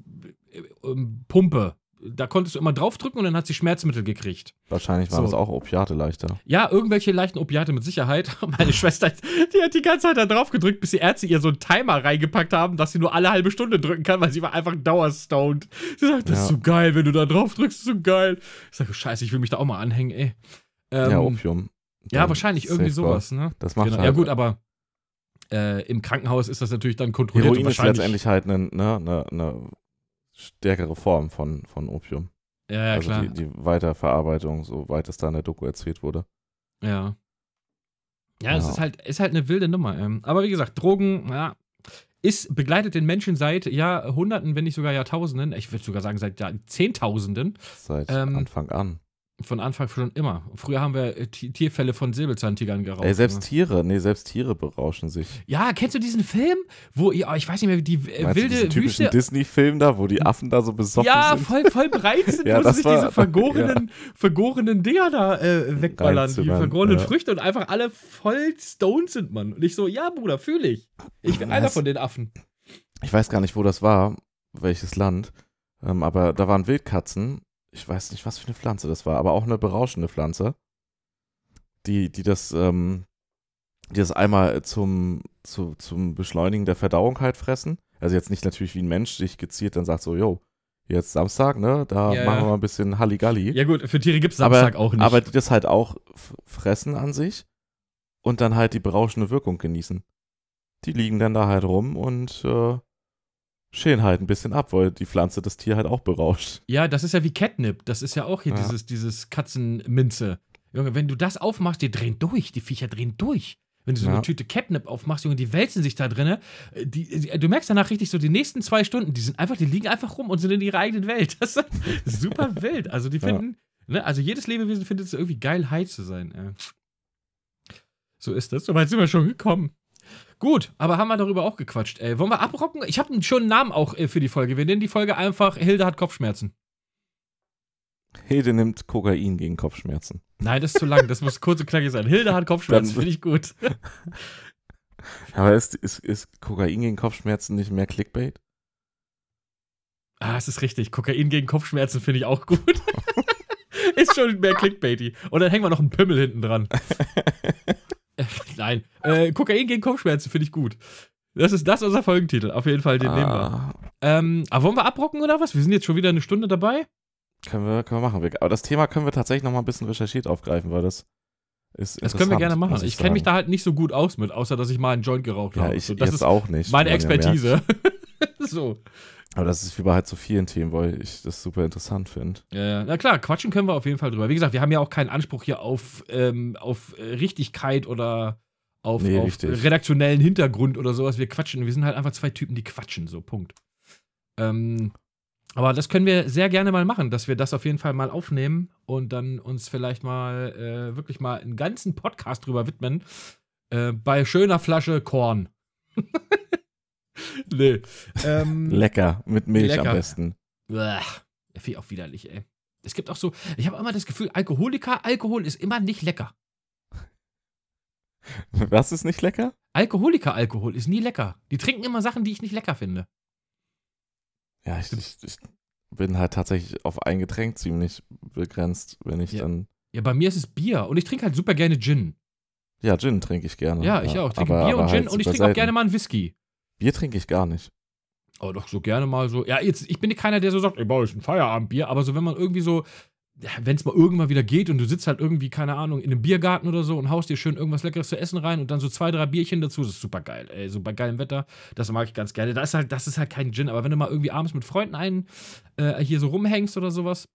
äh, ähm, Pumpe. Da konntest du immer draufdrücken und dann hat sie Schmerzmittel gekriegt. Wahrscheinlich waren So. das auch Opiate leichter. Ja, irgendwelche leichten Opiate mit Sicherheit. Meine Schwester, die hat die ganze Zeit da drauf gedrückt, bis die Ärzte ihr so einen Timer reingepackt haben, dass sie nur alle halbe Stunde drücken kann, weil sie war einfach dauerstoned. Sie sagt, das ist Ja. so geil, wenn du da drauf drückst, ist so geil. Ich sage, scheiße, ich will mich da auch mal anhängen, ey. Ähm, ja, Opium. ja, wahrscheinlich irgendwie sowas, ne? Das macht Genau. halt. Ja, gut, aber äh, im Krankenhaus ist das natürlich dann kontrolliert. Heroin ist letztendlich halt eine ne, ne, ne stärkere Form von, von Opium. Ja, ja, also klar. Die, die Weiterverarbeitung, soweit es da in der Doku erzählt wurde. Ja. Ja, es Ja. ist halt, ist halt eine wilde Nummer. Ähm. Aber wie gesagt, Drogen, ja, ist, begleitet den Menschen seit Jahrhunderten, wenn nicht sogar Jahrtausenden. Ich würde sogar sagen, seit Jahr, Zehntausenden. Seit Ähm, Anfang an. Von Anfang schon immer. Früher haben wir äh, Ti- Tierfälle von Säbelzahntigern geraucht. Ey, selbst ne? Tiere, nee, selbst Tiere berauschen sich. Ja, kennst du diesen Film, wo, ja, ich weiß nicht mehr, wie die äh, Meinst du wilde diesen typischen. Disney-Film da, wo die Affen da so besoffen Ja, sind? voll, voll breit sind, Ja, wo sie sich war- diese vergorenen, vergorenen Dinger da äh, wegballern, die vergorenen ja. Früchte und einfach alle voll stoned sind, Mann. Und ich so, ja, Bruder, fühle ich. Ich bin Ja, einer von den Affen. Ich weiß gar nicht, wo das war, welches Land. Ähm, aber da waren Wildkatzen. Ich weiß nicht, was für eine Pflanze das war, aber auch eine berauschende Pflanze. Die, die das, ähm, die das einmal zum, zu, zum Beschleunigen der Verdauung halt fressen. Also jetzt nicht natürlich wie ein Mensch sich gezielt dann sagt so, yo, jetzt Samstag, ne, da Ja, machen wir mal ein bisschen Halligalli. Ja, gut, für Tiere gibt es aber, Samstag auch nicht. aber die das halt auch fressen an sich und dann halt die berauschende Wirkung genießen. Die liegen dann da halt rum und äh, schälen halt ein bisschen ab, weil die Pflanze das Tier halt auch berauscht. ja, das ist ja wie Catnip. Das ist ja auch hier Ja. dieses, dieses Katzenminze. Junge, wenn du das aufmachst, die drehen durch. Die Viecher drehen durch. Wenn du so Ja. eine Tüte Catnip aufmachst, Junge, die wälzen sich da drinne. Äh, Die, die, du merkst danach richtig so, die nächsten zwei Stunden, die sind einfach, die liegen einfach rum und sind in ihrer eigenen Welt. Das ist super wild. Also die Ja. finden, ne, also jedes Lebewesen findet es irgendwie geil, high zu sein. Äh. So ist das. Soweit sind wir schon gekommen. Gut, aber haben wir darüber auch gequatscht. Ey, wollen wir abrocken? Ich habe schon einen Namen auch äh, für die Folge. Wir nennen die Folge einfach Hilde hat Kopfschmerzen. Hilde nimmt Kokain gegen Kopfschmerzen. Nein, das ist zu lang. Das muss kurz und knackig sein. Hilde hat Kopfschmerzen, finde ich gut. Aber ist, ist, ist Kokain gegen Kopfschmerzen nicht mehr Clickbait? Ah, es ist richtig. Kokain gegen Kopfschmerzen finde ich auch gut. ist schon mehr Clickbaity. Und dann hängen wir noch einen Pimmel hinten dran. Nein. Äh, Kokain gegen Kopfschmerzen finde ich gut. Das ist, das ist unser Folgentitel. Auf jeden Fall, den nehmen wir. Ah, Ähm, aber wollen wir abrocken oder was? Wir sind jetzt schon wieder eine Stunde dabei. können, wir, können wir machen. Aber das Thema können wir tatsächlich noch mal ein bisschen recherchiert aufgreifen, weil das ist Das können wir gerne machen. muss Ich kenne mich da halt nicht so gut aus mit, außer dass ich mal einen Joint geraucht Ja, habe. ich so, das ist auch nicht. meine. Expertise. so. Aber das ist wie bei halt so vielen Themen, weil ich das super interessant finde. Ja, ja. na klar, quatschen können wir auf jeden Fall drüber. Wie gesagt, wir haben ja auch keinen Anspruch hier auf, ähm, auf äh, Richtigkeit oder auf, Nee, auf redaktionellen Hintergrund oder sowas. Wir quatschen. Wir sind halt einfach zwei Typen, die quatschen. So, Punkt. Ähm, aber das können wir sehr gerne mal machen, dass wir das auf jeden Fall mal aufnehmen und dann uns vielleicht mal äh, wirklich mal einen ganzen Podcast drüber widmen. Äh, bei schöner Flasche Korn. nee. Ähm, Lecker, mit Milch Lecker. am besten. Uah, Finde ich auch widerlich, ey. Es gibt auch so, ich habe immer das Gefühl, Alkoholiker, Alkohol ist immer nicht lecker. Was ist nicht lecker? Alkoholiker, Alkohol ist nie lecker. Die trinken immer Sachen, die ich nicht lecker finde. Ja, ich, ich, ich bin halt tatsächlich auf ein Getränk ziemlich begrenzt, wenn ich Ja. dann. Ja, bei mir ist es Bier und ich trinke halt super gerne Gin. Ja, Gin trinke ich gerne. Ja, ich auch. Ich trinke aber- Bier und aber Gin halt und ich trinke auch gerne mal einen Whisky. Bier trinke ich gar nicht. Aber doch so gerne mal so. Ja, jetzt, ich bin keiner, der so sagt, ey, baue ich ein Feierabendbier, aber so, wenn man irgendwie so, wenn es mal irgendwann wieder geht und du sitzt halt irgendwie, keine Ahnung, in einem Biergarten oder so und haust dir schön irgendwas Leckeres zu essen rein und dann so zwei, drei Bierchen dazu, das ist super geil, ey, so bei geilem Wetter, das mag ich ganz gerne. Das ist halt, das ist halt kein Gin, aber wenn du mal irgendwie abends mit Freunden einen äh, hier so rumhängst oder sowas,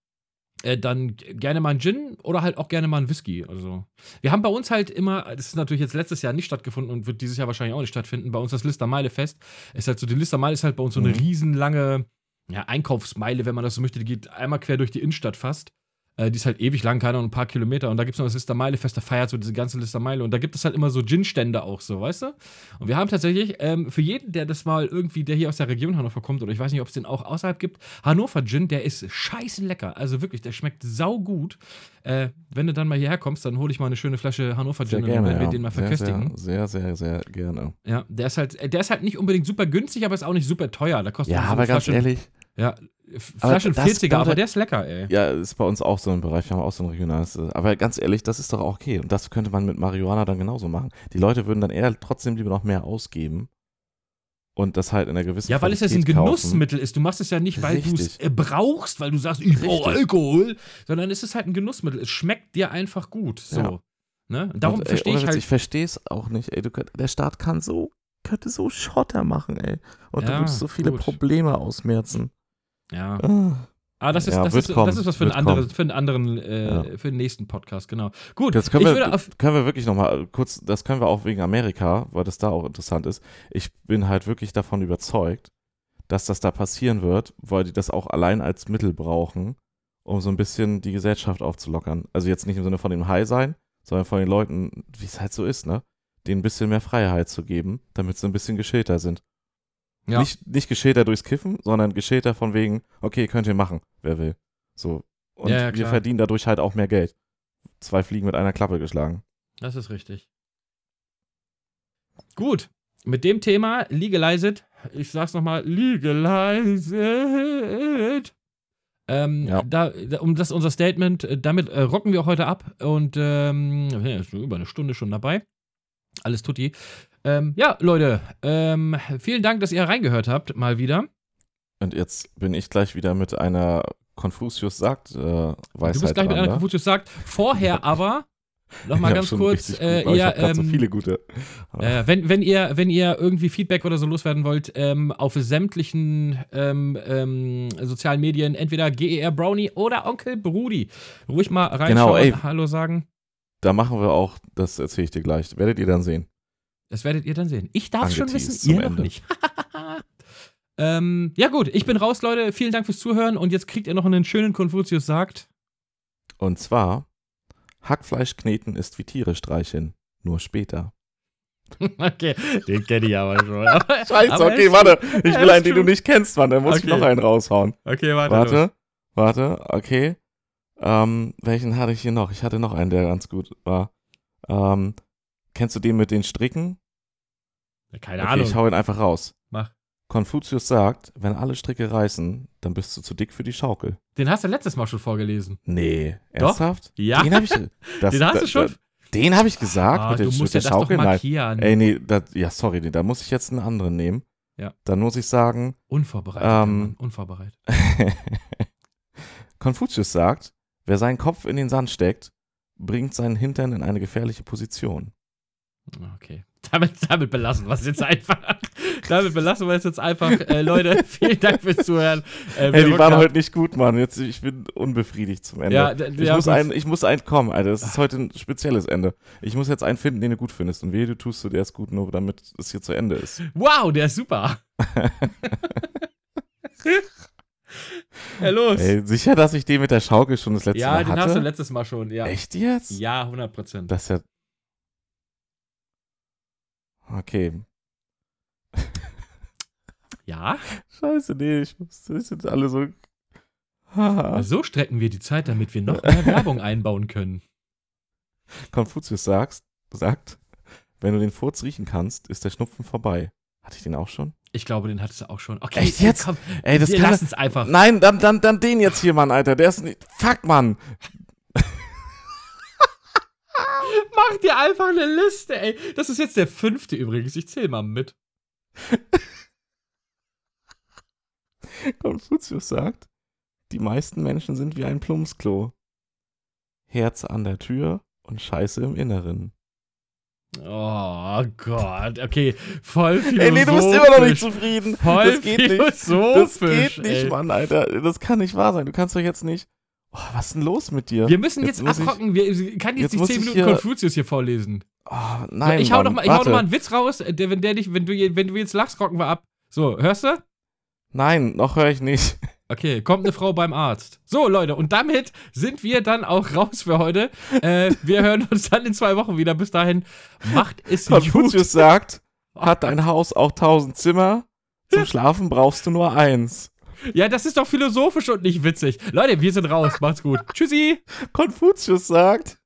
äh, dann gerne mal ein Gin oder halt auch gerne mal ein Whisky. Also, wir haben bei uns halt immer, das ist natürlich jetzt letztes Jahr nicht stattgefunden und wird dieses Jahr wahrscheinlich auch nicht stattfinden, bei uns das Listermeile Fest. Ist halt so, die Listermeile ist halt bei uns so eine Mhm. riesenlange ja, Einkaufsmeile, wenn man das so möchte. Die geht einmal quer durch die Innenstadt fast. Äh, die ist halt ewig lang, keine Ahnung, ein paar Kilometer. Und da gibt es noch das Listermeile-Fest, da feiert so diese ganze Listermeile. Und da gibt es halt immer so Gin-Stände auch so, weißt du? Und wir haben tatsächlich ähm, für jeden, der das mal irgendwie, der hier aus der Region Hannover kommt, oder ich weiß nicht, ob es den auch außerhalb gibt, Hannover Gin, der ist scheiße lecker. Also wirklich, der schmeckt saugut. Äh, wenn du dann mal hierher kommst, dann hole ich mal eine schöne Flasche Hannover Gin und dann gerne, werden wir ja. den mal verköstigen. sehr, sehr, sehr, sehr gerne. Ja, der ist halt, äh, der ist halt nicht unbedingt super günstig, aber ist auch nicht super teuer. Da kostet Ja, aber ganz ehrlich, Ja, Aber Flasche das 40er, aber dauert- der ist lecker, ey. ja, ist bei uns auch so ein Bereich, wir haben auch so ein regionales. äh, Aber ganz ehrlich, das ist doch auch okay. Und das könnte man mit Marihuana dann genauso machen. Die Leute würden dann eher trotzdem lieber noch mehr ausgeben und das halt in einer gewissen Ja, weil es ja so ein Qualität kaufen. Genussmittel ist. Du machst es ja nicht, weil du es äh, brauchst, weil du sagst, ich brauche. Alkohol, sondern es ist halt ein Genussmittel. Es schmeckt dir einfach gut. So. Ja. Ne? Und darum verstehe ich halt. Ich verstehe es auch nicht, ey. Du, der Staat kann so, könnte so Schotter machen, ey. Und Ja, du würdest so viele gut. Probleme ausmerzen. Ja. Ah. Ah, das ist, Ja, das ist, kommen, das ist was für anderen, kommen. für einen anderen, äh, Ja. für den nächsten Podcast, genau. Gut, Jetzt können ich wir, würde auf. können wir wirklich nochmal kurz, das können wir auch wegen Amerika, weil das da auch interessant ist. Ich bin halt wirklich davon überzeugt, dass das da passieren wird, weil die das auch allein als Mittel brauchen, um so ein bisschen die Gesellschaft aufzulockern. Also jetzt nicht im Sinne von dem High sein, sondern von den Leuten, wie es halt so ist, ne? Denen ein bisschen mehr Freiheit zu geben, damit sie ein bisschen geschälter sind. Ja. Nicht, nicht geschälter durchs Kiffen, sondern geschälter von wegen, okay, könnt ihr machen, wer will. So. Und Ja, ja, wir verdienen dadurch halt auch mehr Geld. Zwei Fliegen mit einer Klappe geschlagen. Das ist richtig. Gut, mit dem Thema Legalize it. Ich sag's nochmal, Legalize it. Ähm, Ja. da, um das unser Statement, äh, damit äh, rocken wir auch heute ab und ähm, ja, über eine Stunde schon dabei. Alles tutti. Ähm, ja, Leute, ähm, vielen Dank, dass ihr reingehört habt, mal wieder. Und jetzt bin ich gleich wieder mit einer Konfuzius sagt äh, Weisheit du bist gleich mit dran, einer ne? Konfuzius sagt. Vorher aber nochmal ganz kurz, äh, gut, ihr, grad so ähm, viele gute. Äh, wenn, wenn, ihr, wenn ihr irgendwie Feedback oder so loswerden wollt, ähm, auf sämtlichen ähm, ähm, sozialen Medien, entweder GER Brownie oder Onkel Brudi, ruhig mal reinschauen, Genau, ey. Hallo sagen. Da machen wir auch, das erzähle ich dir gleich. Werdet ihr dann sehen. Das werdet ihr dann sehen. Ich darf schon wissen, ihr noch Ende. nicht. ähm, ja gut, ich bin raus, Leute. Vielen Dank fürs Zuhören und jetzt kriegt ihr noch einen schönen Konfuzius sagt. Und zwar, Hackfleisch kneten ist wie Tiere streicheln, nur später. okay, den kenne ich aber schon. Aber- Scheiße, aber okay, warte. Ich will einen, den du nicht kennst, Mann. Dann muss ich Okay. noch einen raushauen. Okay, warte. los. Warte, warte, okay. Ähm, welchen hatte ich hier noch? Ich hatte noch einen, der ganz gut war. Ähm, kennst du den mit den Stricken? Keine okay, Ahnung. ich hau ihn einfach raus. Mach. Konfuzius sagt, wenn alle Stricke reißen, dann bist du zu dick für die Schaukel. Den hast du letztes Mal schon vorgelesen. Nee, Doch? ernsthaft? Ja. Den habe ich, das, Den hast da- du schon? Da, den habe ich gesagt Ah, mit, du den, mit musst ja der das doch Schaukel. Nein. Ey, nee, das, ja, sorry, nee, da muss ich jetzt einen anderen nehmen. Ja. Dann muss ich sagen, Unvorbereitet, Ähm, Mann. Unvorbereitet. Konfuzius sagt, wer seinen Kopf in den Sand steckt, bringt seinen Hintern in eine gefährliche Position. Okay. Damit, damit belassen wir es jetzt einfach. damit belassen wir es jetzt einfach. Äh, Leute, vielen Dank fürs Zuhören. Äh, Hey, die waren gehabt- heute nicht gut, Mann. Jetzt, ich bin unbefriedigt zum Ende. Ja, ich, ja, muss ein, ich muss einen kommen, Alter. Das ist heute ein spezielles Ende. Ich muss jetzt einen finden, den du gut findest. Und wehe, du tust du, der ist gut, nur damit es hier zu Ende ist. Wow, der ist super. ja, los. Ey, sicher, dass ich den mit der Schaukel schon das letzte ja, Mal den hatte? hast du letztes Mal schon. Ja, Echt jetzt? ja 100 Prozent. Das ist ja. Okay. Ja, Scheiße, nee, ich muss. Die sind alle so. So strecken wir die Zeit, damit wir noch mehr Werbung einbauen können. Konfuzius sagt, sagt, wenn du den Furz riechen kannst, ist der Schnupfen vorbei. Hatte ich den auch schon? Ich glaube, den hattest du auch schon. Okay, Echt jetzt? Komm, Ey, das wir lassen es einfach. Nein, dann, dann, dann den jetzt hier, Mann, Alter. Der ist nicht. Fuck, Mann. Mach dir einfach eine Liste, ey. Das ist jetzt der fünfte übrigens. Ich zähle mal mit. Konfuzius sagt, die meisten Menschen sind wie ein Plumpsklo. Herz an der Tür und Scheiße im Inneren. Oh Gott, okay, voll philosophisch. Ey, nee, du bist immer noch nicht zufrieden. Voll das geht nicht. Das geht nicht, ey. Mann, Alter. Das kann nicht wahr sein. Du kannst doch jetzt nicht. Oh, was ist denn los mit dir? Wir müssen jetzt, muss ich- abrocken. Wir, kann jetzt, jetzt muss 10 ich Minuten hier- Konfuzius hier vorlesen. Oh, nein, ich hau Mann, noch mal, ich hau noch mal einen Witz raus. äh, Der, wenn, der dich, wenn, du, wenn du jetzt lachst, rocken wir ab. So, hörst du? Nein, noch höre ich nicht. Okay, kommt eine Frau beim Arzt. So, Leute, und damit sind wir dann auch raus für heute. Äh, wir hören uns dann in zwei Wochen wieder. Bis dahin, macht es gut. Konfuzius sagt, hat dein Haus auch tausend Zimmer? Zum Schlafen brauchst du nur eins. Ja, das ist doch philosophisch und nicht witzig. Leute, wir sind raus. Macht's gut. Tschüssi. Konfuzius sagt,